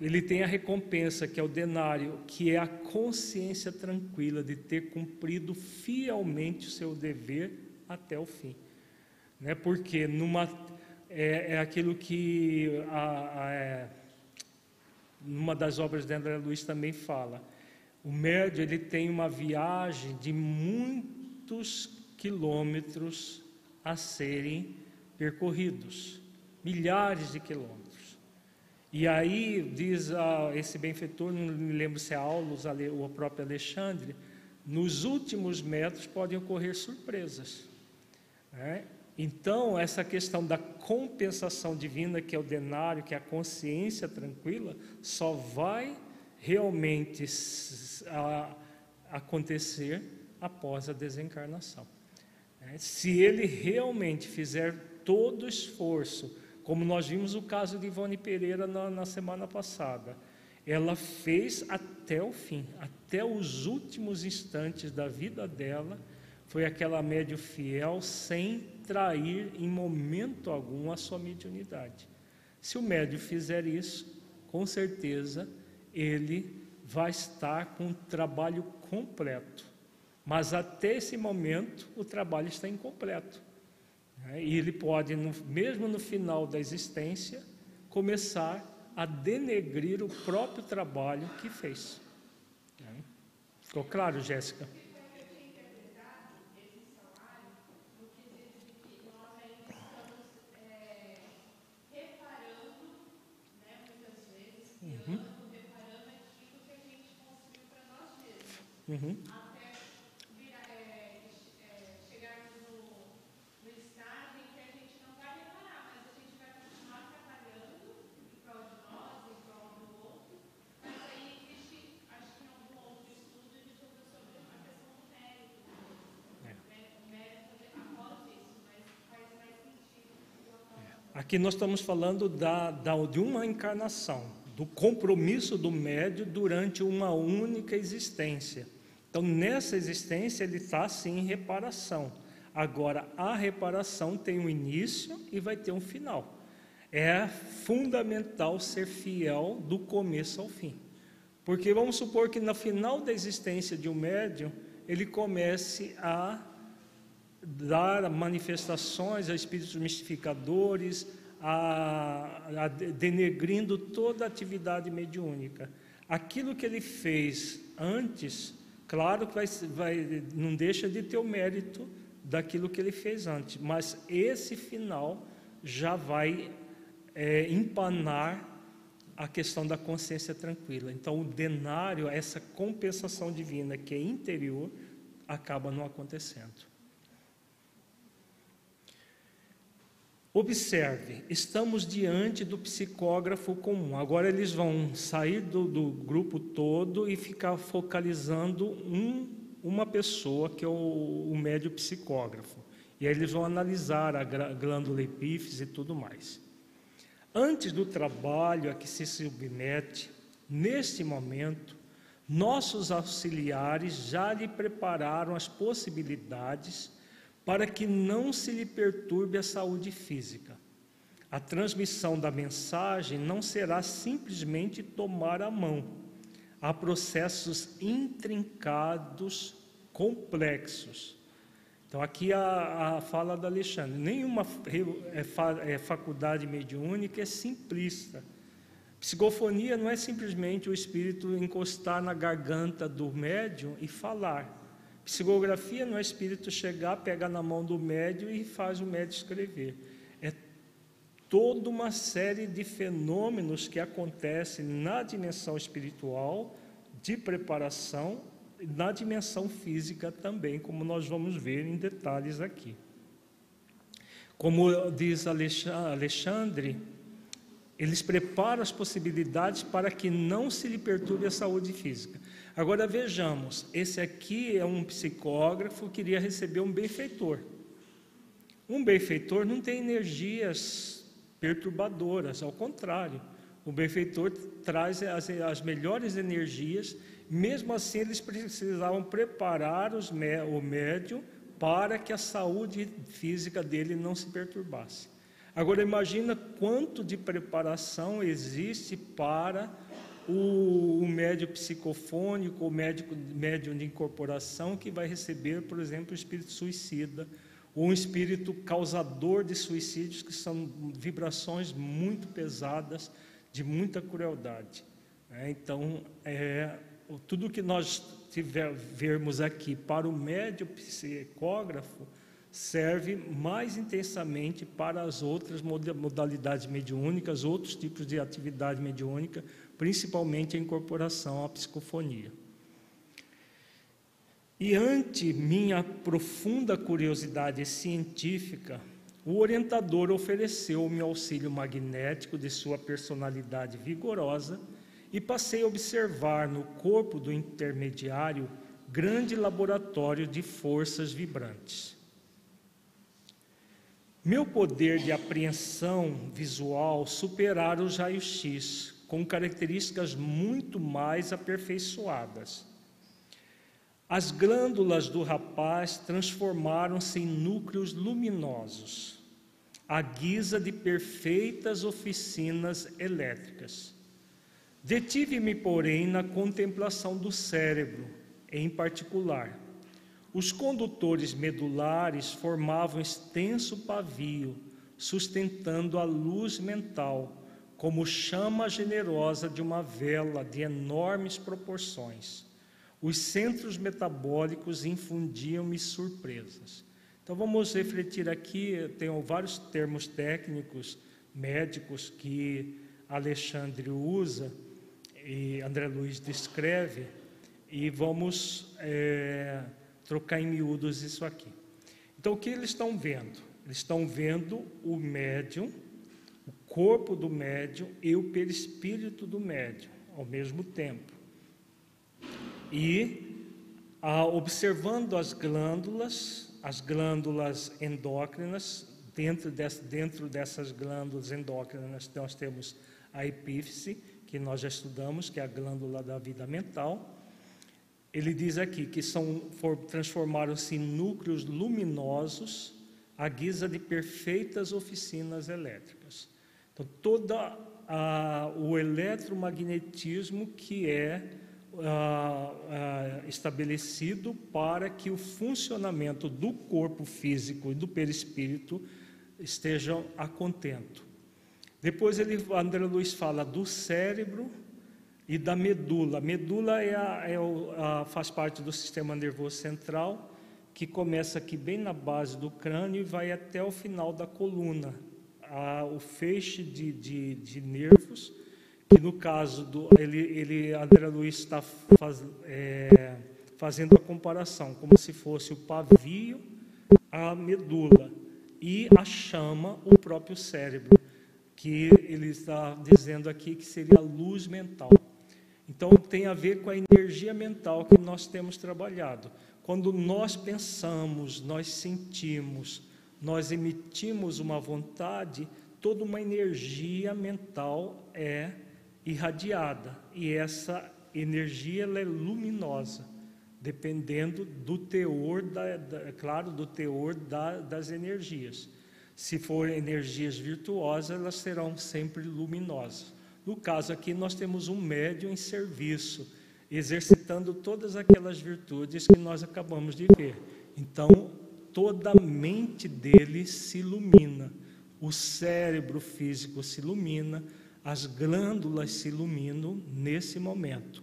ele tem a recompensa, que é o denário, que é a consciência tranquila de ter cumprido fielmente o seu dever até o fim. Né? Porque numa, é, é aquilo que a, a, é, numa das obras de André Luiz também fala. O médio ele tem uma viagem de muitos quilômetros a serem percorridos, milhares de quilômetros. E aí diz ah, esse benfeitor, não me lembro se é Aulus ou o próprio Alexandre, nos últimos metros podem ocorrer surpresas. Né? Então, essa questão da compensação divina, que é o denário, que é a consciência tranquila, só vai realmente acontecer após a desencarnação. Né? Se ele realmente fizer todo o esforço como nós vimos o caso de Ivone Pereira na, na semana passada. Ela fez até o fim, até os últimos instantes da vida dela, foi aquela médio fiel sem trair em momento algum a sua mediunidade. Se o médio fizer isso, com certeza ele vai estar com o trabalho completo. Mas até esse momento o trabalho está incompleto. Né? E ele pode, mesmo no final da existência, começar a denegrir o próprio trabalho que fez. Né? Ficou claro, Jéssica? Uhum. Até virar, é, é, chegarmos no, no estágio em que a gente não vai reparar, mas a gente vai continuar trabalhando em prol de nós, em prol do outro. Mas aí existe, acho que em algum outro estudo, ele estuda sobre a questão do mérito. É. Né? O mérito após isso, mas faz mais sentido. É. Aqui nós estamos falando da, da, de uma encarnação, do compromisso do médio durante uma única existência. Então, nessa existência, ele está sim em reparação. Agora, a reparação tem um início e vai ter um final. É fundamental ser fiel do começo ao fim. Porque vamos supor que no final da existência de um médium, ele comece a dar manifestações a espíritos mistificadores, a, a denegrindo toda a atividade mediúnica. Aquilo que ele fez antes Claro que vai, vai, não deixa de ter o mérito daquilo que ele fez antes, mas esse final já vai é, empanar a questão da consciência tranquila. Então, o denário, essa compensação divina que é interior, acaba não acontecendo. Observe, estamos diante do psicógrafo comum. Agora eles vão sair do, do grupo todo e ficar focalizando um, uma pessoa, que é o, o médio psicógrafo. E aí eles vão analisar a glândula epífise e tudo mais. Antes do trabalho a que se submete, neste momento, nossos auxiliares já lhe prepararam as possibilidades para que não se lhe perturbe a saúde física. A transmissão da mensagem não será simplesmente tomar a mão. Há processos intrincados, complexos. Então, aqui a, a fala da Alexandre: nenhuma é, é faculdade mediúnica é simplista. Psicofonia não é simplesmente o espírito encostar na garganta do médium e falar. Psicografia não é espírito chegar, pegar na mão do médio e faz o médio escrever. É toda uma série de fenômenos que acontecem na dimensão espiritual, de preparação, na dimensão física também, como nós vamos ver em detalhes aqui. Como diz Alexandre, eles preparam as possibilidades para que não se lhe perturbe a saúde física. Agora vejamos, esse aqui é um psicógrafo que queria receber um benfeitor. Um benfeitor não tem energias perturbadoras, ao contrário, o benfeitor traz as, as melhores energias, mesmo assim eles precisavam preparar os, o médium para que a saúde física dele não se perturbasse. Agora imagina quanto de preparação existe para o, o médio psicofônico, o médico, médium de incorporação que vai receber, por exemplo, o espírito suicida, ou um espírito causador de suicídios, que são vibrações muito pesadas, de muita crueldade. É, então, é, tudo que nós tiver, vermos aqui para o médio psicógrafo serve mais intensamente para as outras modalidades mediúnicas, outros tipos de atividade mediúnica, principalmente a incorporação à psicofonia. E ante minha profunda curiosidade científica, o orientador ofereceu-me auxílio magnético de sua personalidade vigorosa e passei a observar no corpo do intermediário grande laboratório de forças vibrantes. Meu poder de apreensão visual superara os raios-x com características muito mais aperfeiçoadas. As glândulas do rapaz transformaram-se em núcleos luminosos, à guisa de perfeitas oficinas elétricas. Detive-me, porém, na contemplação do cérebro, em particular. Os condutores medulares formavam extenso pavio, sustentando a luz mental, como chama generosa de uma vela de enormes proporções. Os centros metabólicos infundiam-me surpresas. Então vamos refletir aqui, tenho vários termos técnicos, médicos que Alexandre usa e André Luiz descreve, e vamos é, trocar em miúdos isso aqui. Então, o que eles estão vendo? Eles estão vendo o médium, corpo do médium e o perispírito do médium ao mesmo tempo. E observando as glândulas, as glândulas endócrinas, dentro, desse, dentro dessas glândulas endócrinas nós temos a epífise, que nós já estudamos, que é a glândula da vida mental. Ele diz aqui que são transformaram-se em núcleos luminosos à guisa de perfeitas oficinas elétricas. Então, todo o eletromagnetismo que é estabelecido para que o funcionamento do corpo físico e do perispírito estejam a contento. Depois ele, André Luiz fala do cérebro e da medula. A medula é a, é a, faz parte do sistema nervoso central, que começa aqui bem na base do crânio e vai até o final da coluna. A, o feixe de, de, de, nervos, que no caso do. Ele, ele André Luiz está faz, é, fazendo a comparação, como se fosse o pavio, a medula, e a chama, o próprio cérebro que ele está dizendo aqui que seria a luz mental. Então tem a ver com a energia mental que nós temos trabalhado. Quando nós pensamos, nós sentimos, nós emitimos uma vontade, toda uma energia mental é irradiada e essa energia ela é luminosa, dependendo do teor, da, da é claro, do teor da, das energias. Se forem energias virtuosas, elas serão sempre luminosas. No caso aqui, nós temos um médium em serviço, exercitando todas aquelas virtudes que nós acabamos de ver. Então, toda a mente dele se ilumina, o cérebro físico se ilumina, as glândulas se iluminam nesse momento,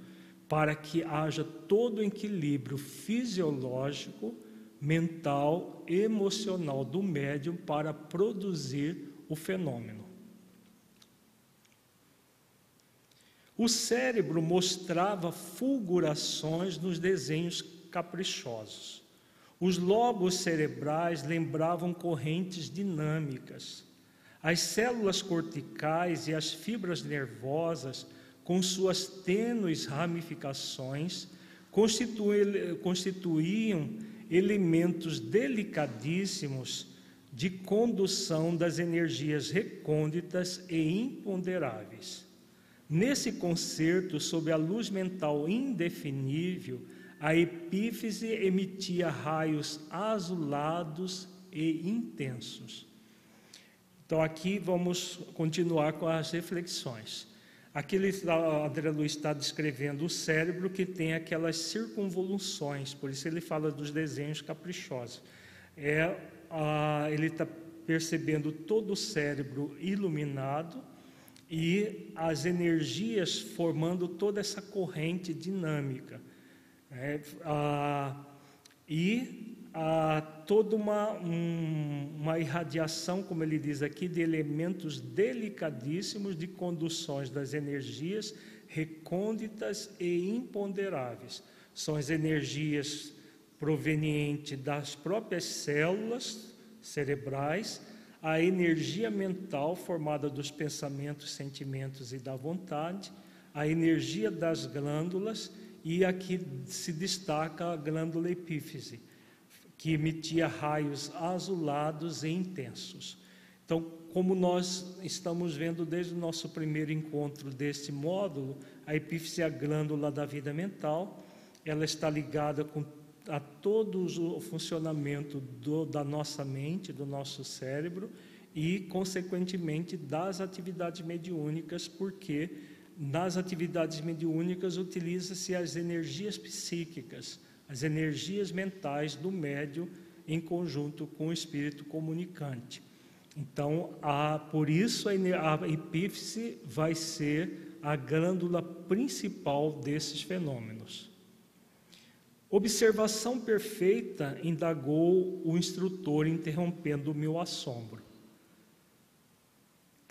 para que haja todo o equilíbrio fisiológico mental, emocional do médium para produzir o fenômeno. O cérebro mostrava fulgurações nos desenhos caprichosos. Os lobos cerebrais lembravam correntes dinâmicas. As células corticais e as fibras nervosas, com suas tênues ramificações, constituíam elementos delicadíssimos de condução das energias recônditas e imponderáveis. Nesse concerto, sob a luz mental indefinível, a epífise emitia raios azulados e intensos. Então, aqui vamos continuar com as reflexões. Aqui André Luiz está descrevendo o cérebro que tem aquelas circunvoluções, por isso ele fala dos desenhos caprichosos. É, ele está percebendo todo o cérebro iluminado e as energias formando toda essa corrente dinâmica. É, e há toda uma, um, uma irradiação, como ele diz aqui, de elementos delicadíssimos de conduções das energias recônditas e imponderáveis. São as energias provenientes das próprias células cerebrais, a energia mental formada dos pensamentos, sentimentos e da vontade, a energia das glândulas e aqui se destaca a glândula epífise que emitia raios azulados e intensos. Então, como nós estamos vendo desde o nosso primeiro encontro deste módulo, a epífise é a glândula da vida mental, ela está ligada com a todo o funcionamento do, da nossa mente, do nosso cérebro e, consequentemente, das atividades mediúnicas, porque nas atividades mediúnicas utiliza-se as energias psíquicas, as energias mentais do médio em conjunto com o espírito comunicante. Então, a, por isso a, a epífise vai ser a glândula principal desses fenômenos. Observação perfeita, indagou o instrutor, interrompendo o meu assombro.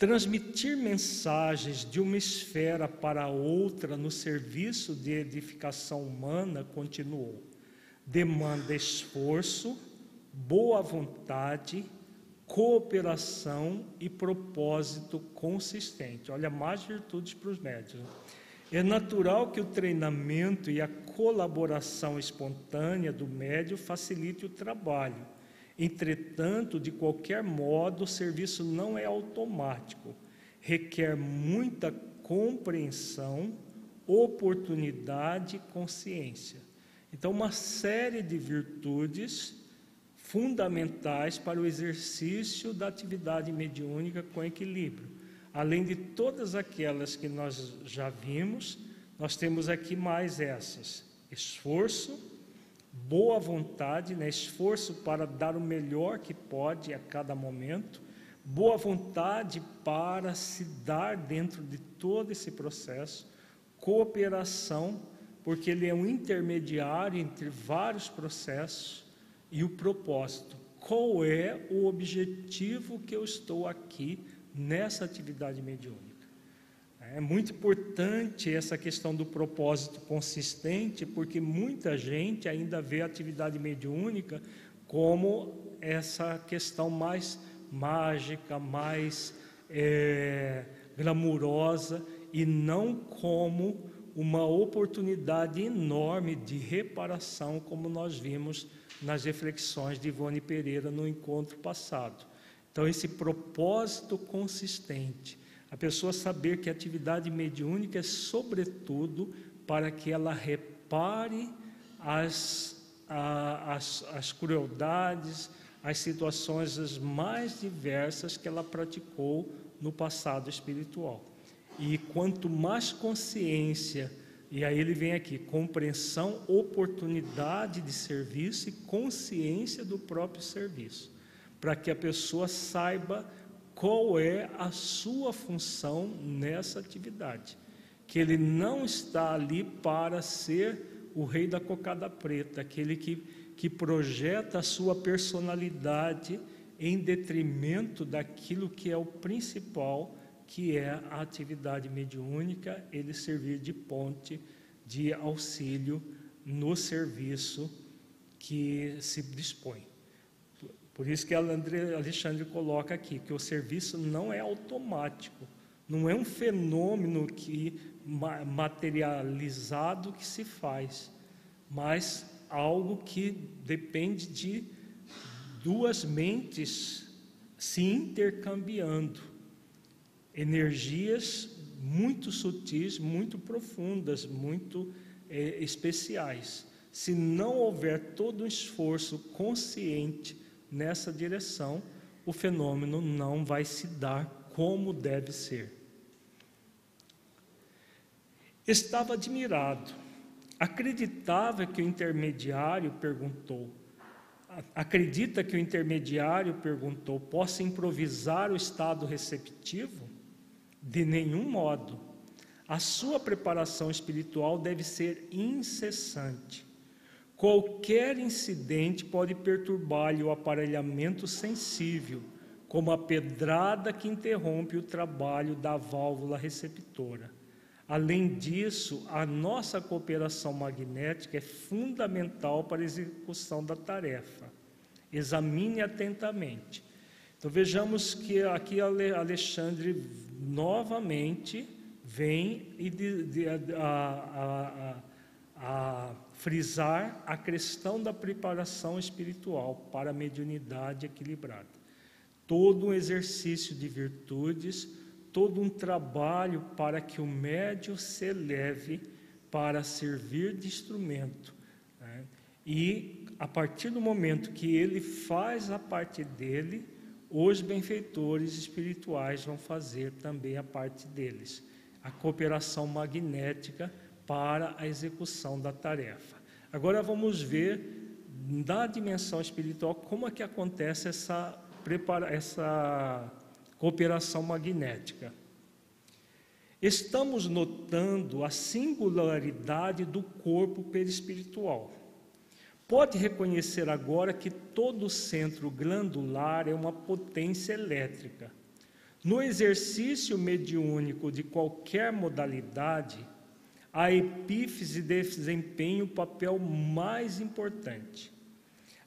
Transmitir mensagens de uma esfera para outra no serviço de edificação humana, continuou, demanda esforço, boa vontade, cooperação e propósito consistente. Olha, mais virtudes para os médios. É natural que o treinamento e a colaboração espontânea do médio facilite o trabalho. Entretanto, de qualquer modo, o serviço não é automático, requer muita compreensão, oportunidade e consciência. Então, uma série de virtudes fundamentais para o exercício da atividade mediúnica com equilíbrio. Além de todas aquelas que nós já vimos, nós temos aqui mais essas: esforço, boa vontade, né? esforço para dar o melhor que pode a cada momento, boa vontade para se dar dentro de todo esse processo, cooperação, porque ele é um intermediário entre vários processos, e o propósito. Qual é o objetivo que eu estou aqui nessa atividade mediúnica. É muito importante essa questão do propósito consistente, porque muita gente ainda vê a atividade mediúnica como essa questão mais mágica, mais é, glamurosa, e não como uma oportunidade enorme de reparação, como nós vimos nas reflexões de Ivone Pereira no encontro passado. Então, esse propósito consistente, a pessoa saber que a atividade mediúnica é, sobretudo, para que ela repare as, a, as, as crueldades, as situações as mais diversas que ela praticou no passado espiritual. E quanto mais consciência, e aí ele vem aqui, compreensão, oportunidade de serviço e consciência do próprio serviço para que a pessoa saiba qual é a sua função nessa atividade. Que ele não está ali para ser o rei da cocada preta, aquele que, que projeta a sua personalidade em detrimento daquilo que é o principal, que é a atividade mediúnica, ele servir de ponte, de auxílio no serviço que se dispõe. Por isso que Alexandre coloca aqui que o serviço não é automático, não é um fenômeno que materializado que se faz, mas algo que depende de duas mentes se intercambiando, energias muito sutis, muito profundas, muito é, especiais. Se não houver todo um esforço consciente nessa direção, o fenômeno não vai se dar como deve ser. Estava admirado, acreditava que o intermediário perguntou. Acredita que o intermediário perguntou: possa improvisar o estado receptivo? De nenhum modo. A sua preparação espiritual deve ser incessante. Qualquer incidente pode perturbar-lhe o aparelhamento sensível, como a pedrada que interrompe o trabalho da válvula receptora. Além disso, a nossa cooperação magnética é fundamental para a execução da tarefa. Examine atentamente. Então vejamos que aqui Alexandre novamente vem e de, de, a, a, a, a frisar a questão da preparação espiritual para a mediunidade equilibrada. todo um exercício de virtudes, todo um trabalho para que o médium se eleve para servir de instrumento. Né? E a partir do momento que ele faz a parte dele, os benfeitores espirituais vão fazer também a parte deles, a cooperação magnética para a execução da tarefa. Agora vamos ver da dimensão espiritual como é que acontece essa prepara essa cooperação magnética. Estamos notando a singularidade do corpo perispiritual. Pode reconhecer agora que todo centro glandular é uma potência elétrica. No exercício mediúnico de qualquer modalidade, a epífise desempenha o papel mais importante.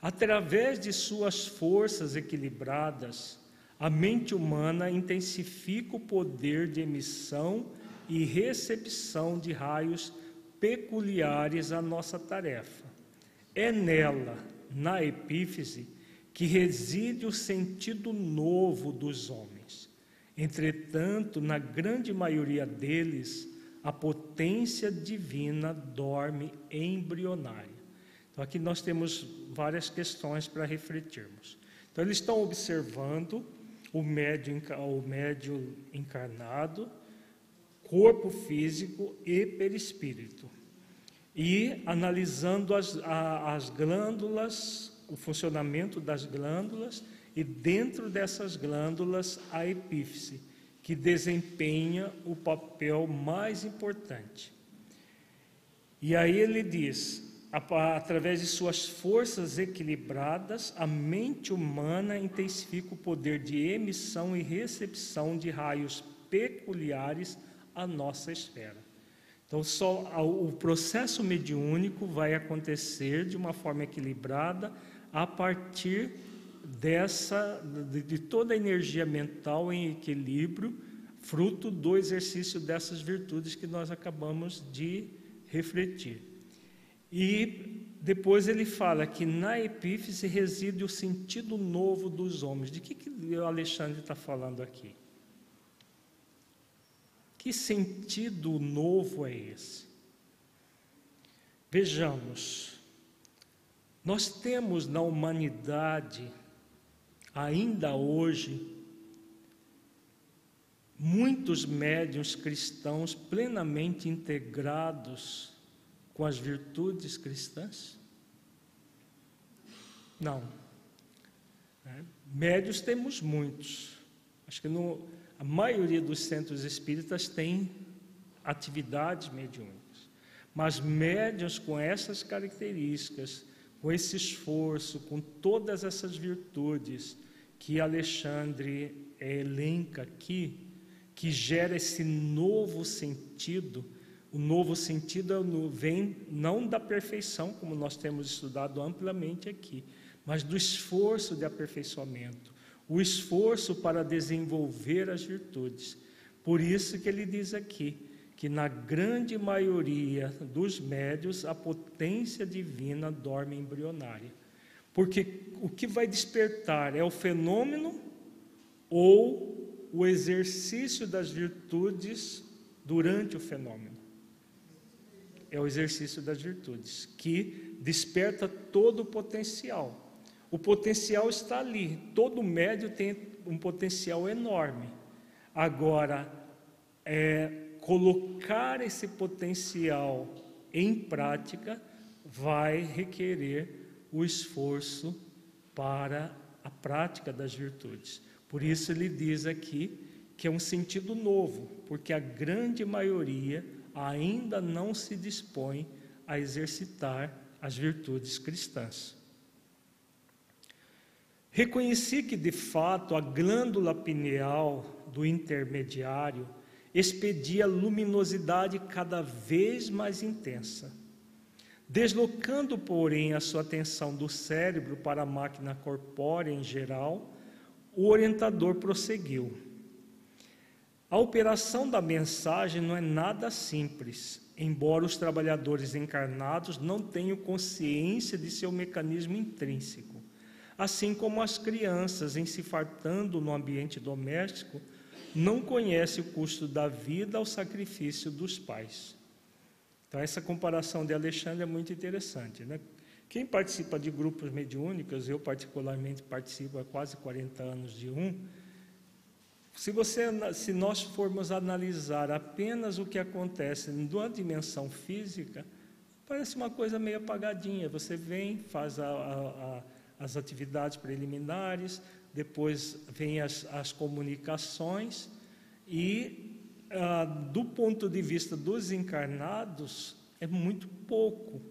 Através de suas forças equilibradas, a mente humana intensifica o poder de emissão e recepção de raios peculiares à nossa tarefa. É nela, na epífise, que reside o sentido novo dos homens. Entretanto, na grande maioria deles, a potência divina dorme embrionária. Então, aqui nós temos várias questões para refletirmos. Então, eles estão observando o médio, o médio encarnado, corpo físico e perispírito e analisando as, a, as glândulas, o funcionamento das glândulas e dentro dessas glândulas a epífise, que desempenha o papel mais importante. E aí ele diz: através de suas forças equilibradas, a mente humana intensifica o poder de emissão e recepção de raios peculiares à nossa esfera. Então, só o processo mediúnico vai acontecer de uma forma equilibrada a partir dessa de, de toda a energia mental em equilíbrio, fruto do exercício dessas virtudes que nós acabamos de refletir. E depois ele fala que na epífise reside o sentido novo dos homens. De que, que o Alexandre está falando aqui? Que sentido novo é esse? Vejamos, nós temos na humanidade, ainda hoje, muitos médiuns cristãos plenamente integrados com as virtudes cristãs? Não. É. Médios temos muitos. Acho que no, a maioria dos centros espíritas tem atividades mediúnicas. Mas médiuns com essas características, com esse esforço, com todas essas virtudes que Alexandre elenca aqui, que gera esse novo sentido, o novo sentido é vem não da perfeição, como nós temos estudado amplamente aqui, mas do esforço de aperfeiçoamento, o esforço para desenvolver as virtudes. Por isso que ele diz aqui que na grande maioria dos médios a potência divina dorme embrionária. Porque o que vai despertar é o fenômeno ou o exercício das virtudes durante o fenômeno. É o exercício das virtudes que desperta todo o potencial. O potencial está ali. Todo médio tem um potencial enorme. Agora, é, colocar esse potencial em prática vai requerer o esforço para a prática das virtudes. Por isso ele diz aqui que é um sentido novo, porque a grande maioria ainda não se dispõe a exercitar as virtudes cristãs. Reconheci que, de fato, a glândula pineal do intermediário expedia luminosidade cada vez mais intensa. Deslocando, porém, a sua atenção do cérebro para a máquina corpórea em geral, o orientador prosseguiu. A operação da mensagem não é nada simples, embora os trabalhadores encarnados não tenham consciência de seu mecanismo intrínseco. Assim como as crianças, em se fartando no ambiente doméstico, não conhecem o custo da vida ao sacrifício dos pais. Então, essa comparação de Alexandre é muito interessante. Né? Quem participa de grupos mediúnicos, eu particularmente participo há quase 40 anos de um, se, você, se nós formos analisar apenas o que acontece numa dimensão física, parece uma coisa meio apagadinha. Você vem, faz a, a, a, as atividades preliminares, depois vem as, as comunicações e, ah, do ponto de vista dos encarnados, é muito pouco.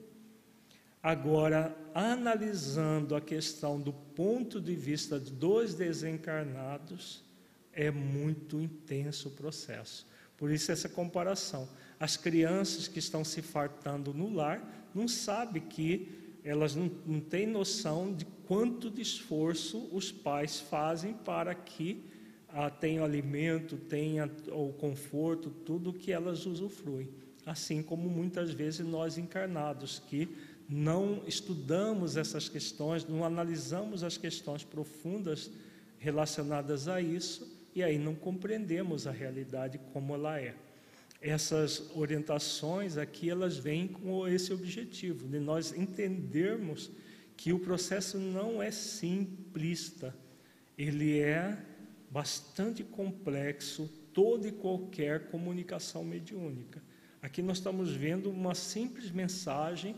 Agora, analisando a questão do ponto de vista dos desencarnados, é muito intenso o processo. Por isso essa comparação. As crianças que estão se fartando no lar não sabem que elas não, não têm noção de quanto de esforço os pais fazem para que ah, tenham alimento, tenham o conforto, tudo que elas usufruem. Assim como muitas vezes nós encarnados, que não estudamos essas questões, não analisamos as questões profundas relacionadas a isso, e aí não compreendemos a realidade como ela é. Essas orientações aqui elas vêm com esse objetivo de nós entendermos que o processo não é simplista, ele é bastante complexo toda e qualquer comunicação mediúnica. Aqui nós estamos vendo uma simples mensagem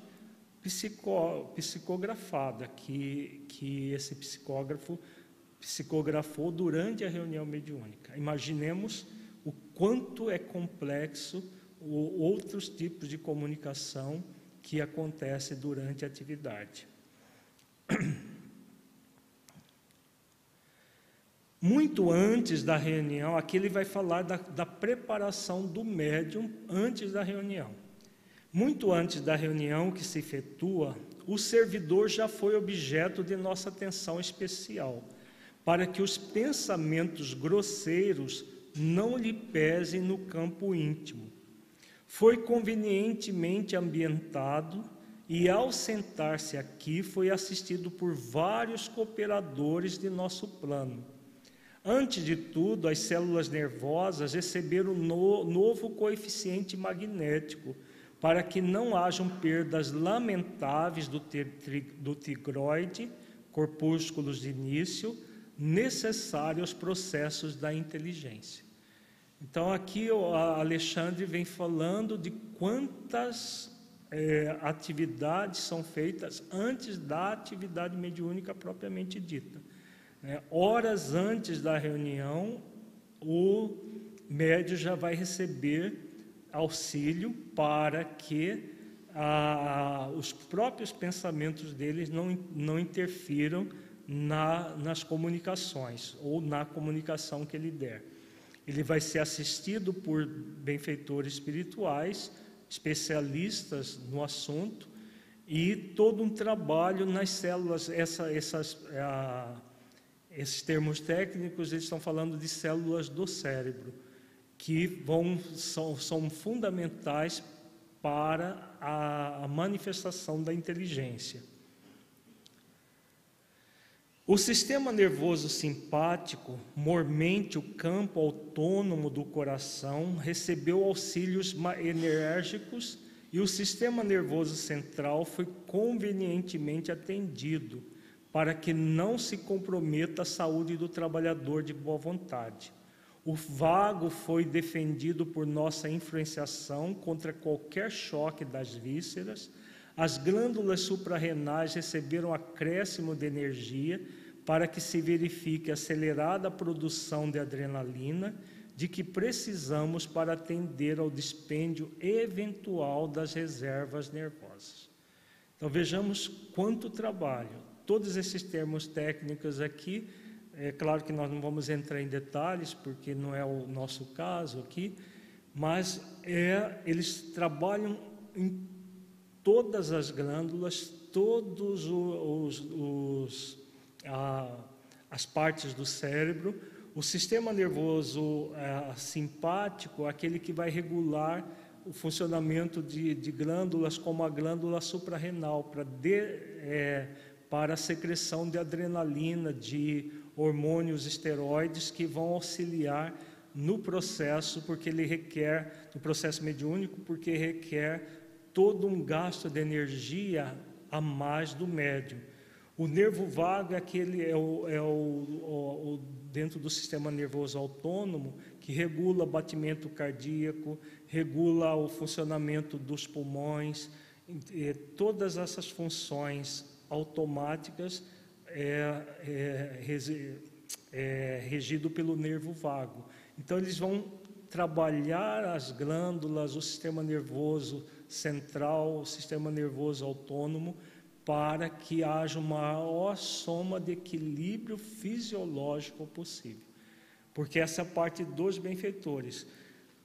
psico, psicografada que, que esse psicógrafo psicografou durante a reunião mediúnica. Imaginemos o quanto é complexo outros tipos de comunicação que acontece durante a atividade. (coughs) Muito antes da reunião, aqui ele vai falar da, da preparação do médium antes da reunião. Muito antes da reunião que se efetua, o servidor já foi objeto de nossa atenção especial para que os pensamentos grosseiros não lhe pesem no campo íntimo. Foi convenientemente ambientado e, ao sentar-se aqui, foi assistido por vários cooperadores de nosso plano. Antes de tudo, as células nervosas receberam no, novo coeficiente magnético, para que não hajam perdas lamentáveis do, do tigroide, corpúsculos de início, necessário aos processos da inteligência. Então, aqui o Alexandre vem falando de quantas é, atividades são feitas antes da atividade mediúnica propriamente dita. É, horas antes da reunião, o médio já vai receber auxílio para que os próprios pensamentos deles não, não interfiram na, nas comunicações ou na comunicação que ele der. Ele vai ser assistido por benfeitores espirituais, especialistas no assunto e todo um trabalho nas células. Essa, essas, a, esses termos técnicos eles estão falando de células do cérebro que vão, são, são fundamentais para a, a manifestação da inteligência. O sistema nervoso simpático, mormente o campo autônomo do coração, recebeu auxílios enérgicos e o sistema nervoso central foi convenientemente atendido para que não se comprometa a saúde do trabalhador de boa vontade. O vago foi defendido por nossa influenciação contra qualquer choque das vísceras as glândulas suprarrenais receberam acréscimo de energia para que se verifique a acelerada produção de adrenalina de que precisamos para atender ao dispêndio eventual das reservas nervosas. Então vejamos quanto trabalho. Todos esses termos técnicos aqui, é claro que nós não vamos entrar em detalhes porque não é o nosso caso aqui, mas é, eles trabalham em todas as glândulas, todos os, os a, as partes do cérebro. O sistema nervoso é, simpático, aquele que vai regular o funcionamento de, de glândulas, como a glândula suprarrenal, para é, para a secreção de adrenalina, de hormônios esteroides que vão auxiliar no processo, porque ele requer, no processo mediúnico, porque requer todo um gasto de energia a mais do médium. O nervo vago é aquele é o, é o, o, o dentro do sistema nervoso autônomo que regula batimento cardíaco, regula o funcionamento dos pulmões, todas essas funções automáticas é, é, é regido pelo nervo vago. Então eles vão trabalhar as glândulas, o sistema nervoso central, sistema nervoso autônomo, para que haja uma maior soma de equilíbrio fisiológico possível. Porque essa é a parte dos benfeitores.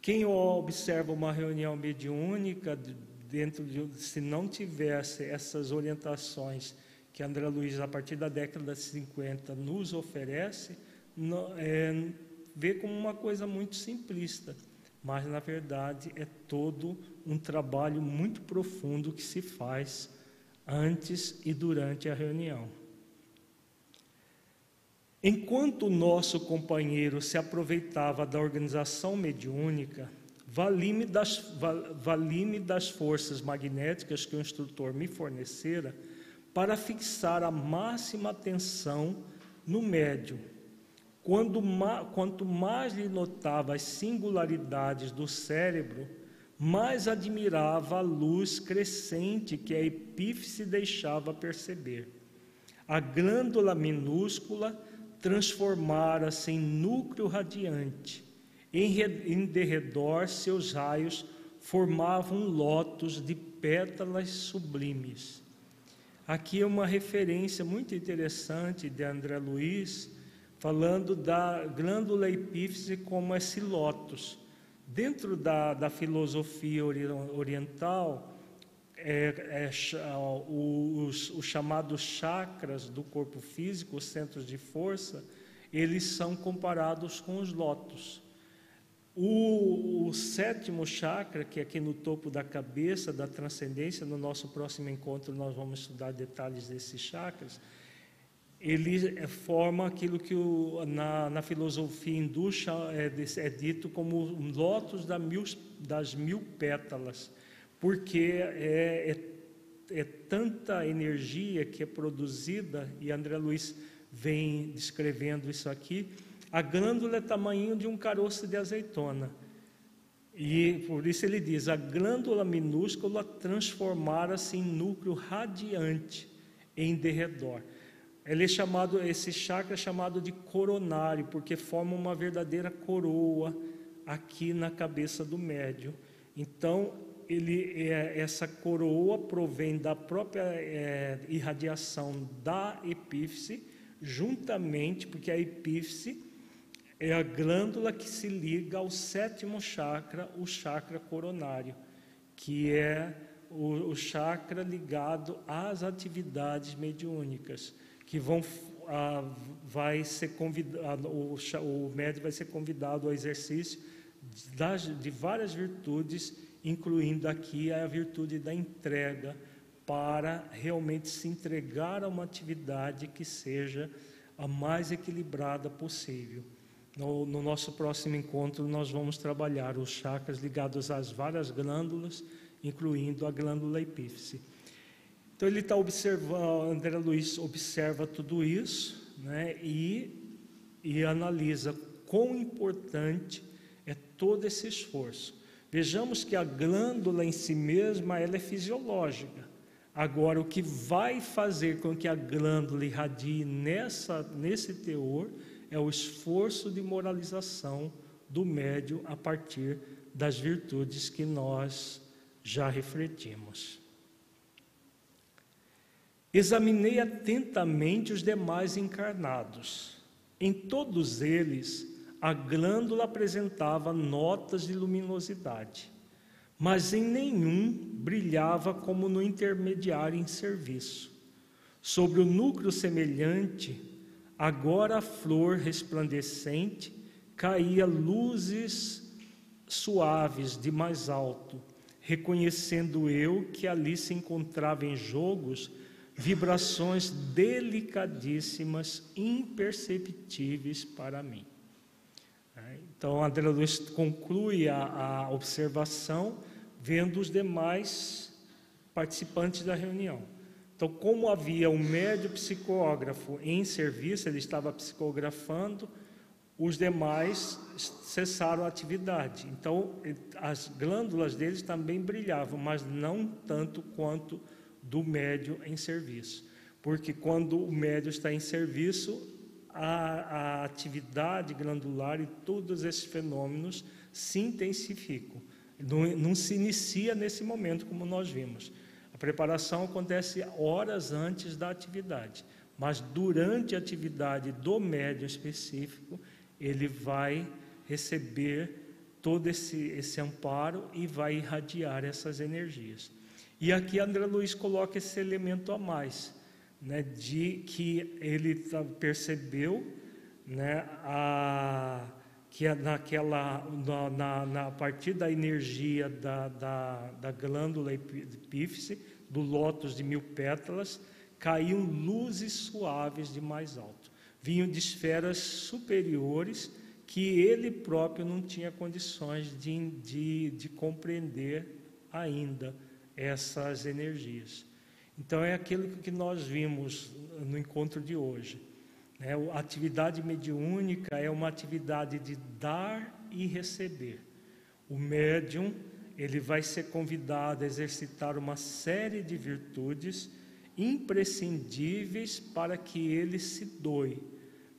Quem observa uma reunião mediúnica, dentro de, se não tivesse essas orientações que André Luiz, a partir da década de 50, nos oferece, é, vê como uma coisa muito simplista, mas na verdade é todo um trabalho muito profundo que se faz antes e durante a reunião. Enquanto o nosso companheiro se aproveitava da organização mediúnica, vali-me das, vali das forças magnéticas que o instrutor me fornecera para fixar a máxima atenção no médium quando, quanto mais lhe notava as singularidades do cérebro, mais admirava a luz crescente que a epífise deixava perceber. A glândula minúscula transformara-se em núcleo radiante. Em, em derredor, seus raios formavam lótus de pétalas sublimes. Aqui é uma referência muito interessante de André Luiz falando da glândula epífise como esse lótus. Dentro da, da filosofia oriental, é, é, os, os chamados chakras do corpo físico, os centros de força, eles são comparados com os lótus. O, o, sétimo chakra, que é aqui no topo da cabeça, da transcendência, no nosso próximo encontro nós vamos estudar detalhes desses chakras ele é, forma aquilo que o, na, na, filosofia hindu é, é, dito como o lótus da mil, das mil pétalas, porque é, é, é, tanta energia que é produzida, e André Luiz vem descrevendo isso aqui, a glândula é tamanho de um caroço de azeitona. E por isso ele diz: a glândula minúscula transformara-se em núcleo radiante em derredor. Ele é chamado, esse chakra é chamado de coronário, porque forma uma verdadeira coroa aqui na cabeça do médio. Então, ele é, essa coroa provém da própria é, irradiação da epífise, juntamente, porque a epífise é a glândula que se liga ao sétimo chakra, o chakra coronário, que é o, o chakra ligado às atividades mediúnicas que vão ah, vai ser convidado, o, o médico vai ser convidado ao exercício das, de várias virtudes, incluindo aqui a virtude da entrega, para realmente se entregar a uma atividade que seja a mais equilibrada possível. No, no, nosso próximo encontro, nós vamos trabalhar os chakras ligados às várias glândulas, incluindo a glândula epífise. Então ele está observando, André Luiz observa tudo isso né, e, e analisa quão importante é todo esse esforço. Vejamos que a glândula em si mesma ela é fisiológica. Agora, o que vai fazer com que a glândula irradie nessa, nesse teor é o esforço de moralização do médio a partir das virtudes que nós já refletimos. Examinei atentamente os demais encarnados. Em todos eles, a glândula apresentava notas de luminosidade, mas em nenhum brilhava como no intermediário em serviço. Sobre o núcleo semelhante, agora a flor resplandecente caía luzes suaves de mais alto, reconhecendo eu que ali se encontrava em jogos vibrações delicadíssimas, imperceptíveis para mim. É, então, André Luiz conclui a, a observação vendo os demais participantes da reunião. Então, como havia um médio psicógrafo em serviço, ele estava psicografando, os demais cessaram a atividade. Então, as glândulas deles também brilhavam, mas não tanto quanto do médio em serviço. Porque quando o médio está em serviço, a, a atividade glandular e todos esses fenômenos se intensificam. Não, não se inicia nesse momento, como nós vimos. A preparação acontece horas antes da atividade, mas durante a atividade do médio específico, ele vai receber todo esse, esse amparo e vai irradiar essas energias. E aqui André Luiz coloca esse elemento a mais, né, de que ele percebeu né, a, que é naquela, na, na, na partir da energia da, da, da glândula epífice, do lótus de mil pétalas, caíam luzes suaves de mais alto. Vinham de esferas superiores que ele próprio não tinha condições de, de, de compreender ainda essas energias. Então, é aquilo que nós vimos no encontro de hoje. Né? A atividade mediúnica é uma atividade de dar e receber. O médium ele vai ser convidado a exercitar uma série de virtudes imprescindíveis para que ele se doe,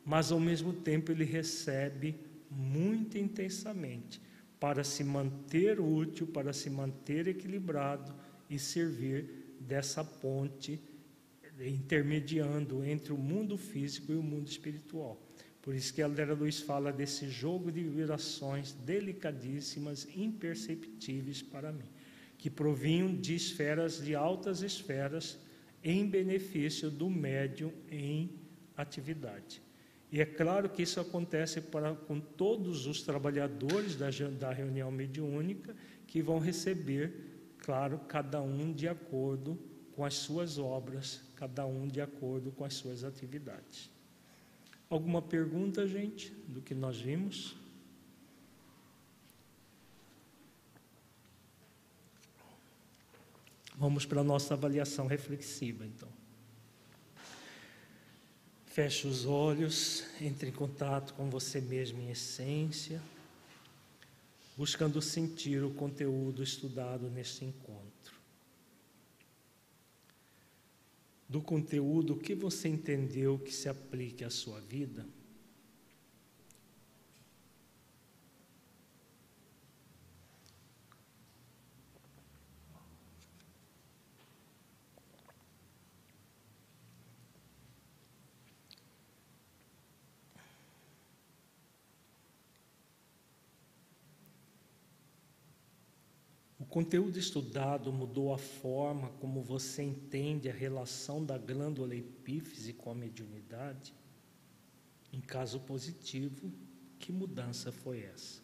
mas ao mesmo tempo ele recebe muito intensamente para se manter útil, para se manter equilibrado e servir dessa ponte intermediando entre o mundo físico e o mundo espiritual. Por isso que Aldera Luiz fala desse jogo de vibrações delicadíssimas, imperceptíveis para mim, que provinham de esferas, de altas esferas, em benefício do médium em atividade. E é claro que isso acontece para, com todos os trabalhadores da, da reunião mediúnica, que vão receber, claro, cada um de acordo com as suas obras, cada um de acordo com as suas atividades. Alguma pergunta, gente, do que nós vimos? Vamos para a nossa avaliação reflexiva, então. Feche os olhos, entre em contato com você mesmo em essência, buscando sentir o conteúdo estudado neste encontro. do conteúdo que você entendeu que se aplique à sua vida? Conteúdo estudado mudou a forma como você entende a relação da glândula epífise com a mediunidade? Em caso positivo, que mudança foi essa?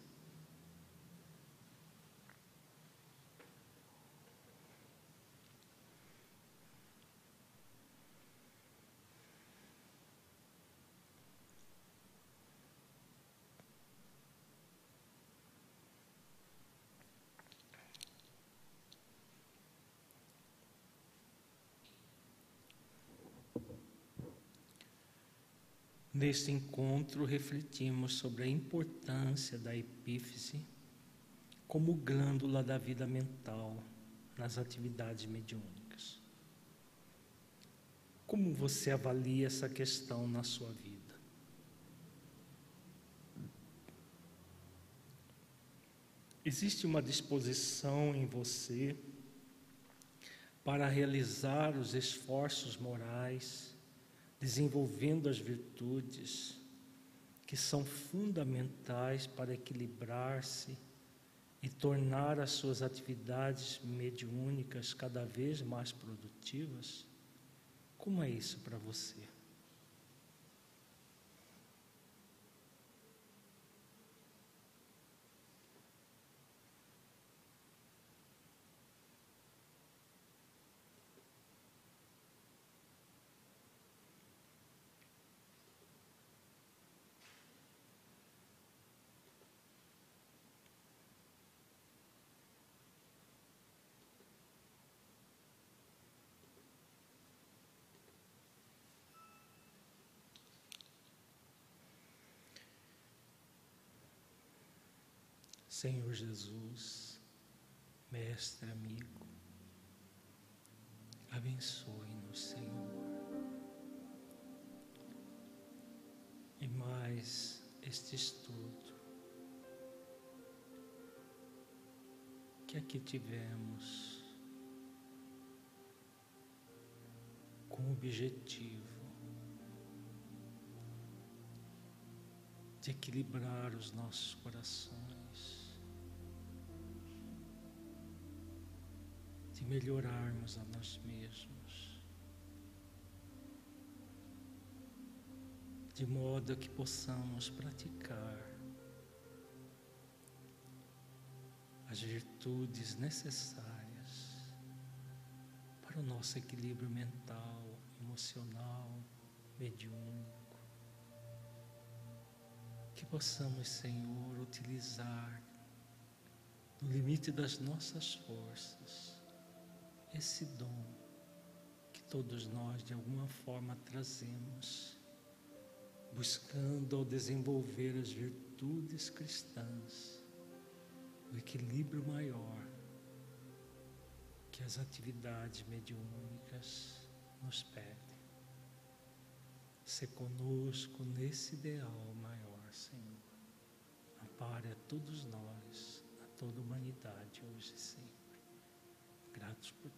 Neste encontro, refletimos sobre a importância da epífise como glândula da vida mental nas atividades mediúnicas. Como você avalia essa questão na sua vida? Existe uma disposição em você para realizar os esforços morais desenvolvendo as virtudes que são fundamentais para equilibrar-se e tornar as suas atividades mediúnicas cada vez mais produtivas? Como é isso para você? Senhor Jesus, Mestre amigo, abençoe-nos, Senhor. E mais este estudo que aqui tivemos com o objetivo de equilibrar os nossos corações, melhorarmos a nós mesmos, de modo que possamos praticar as virtudes necessárias para o nosso equilíbrio mental, emocional, mediúnico. Que possamos, Senhor, utilizar no limite das nossas forças esse dom que todos nós de alguma forma trazemos, buscando ao desenvolver as virtudes cristãs o equilíbrio maior que as atividades mediúnicas nos pedem. Se conosco nesse ideal maior, Senhor. Ampare a todos nós, a toda a humanidade, hoje e sempre. Gratos por.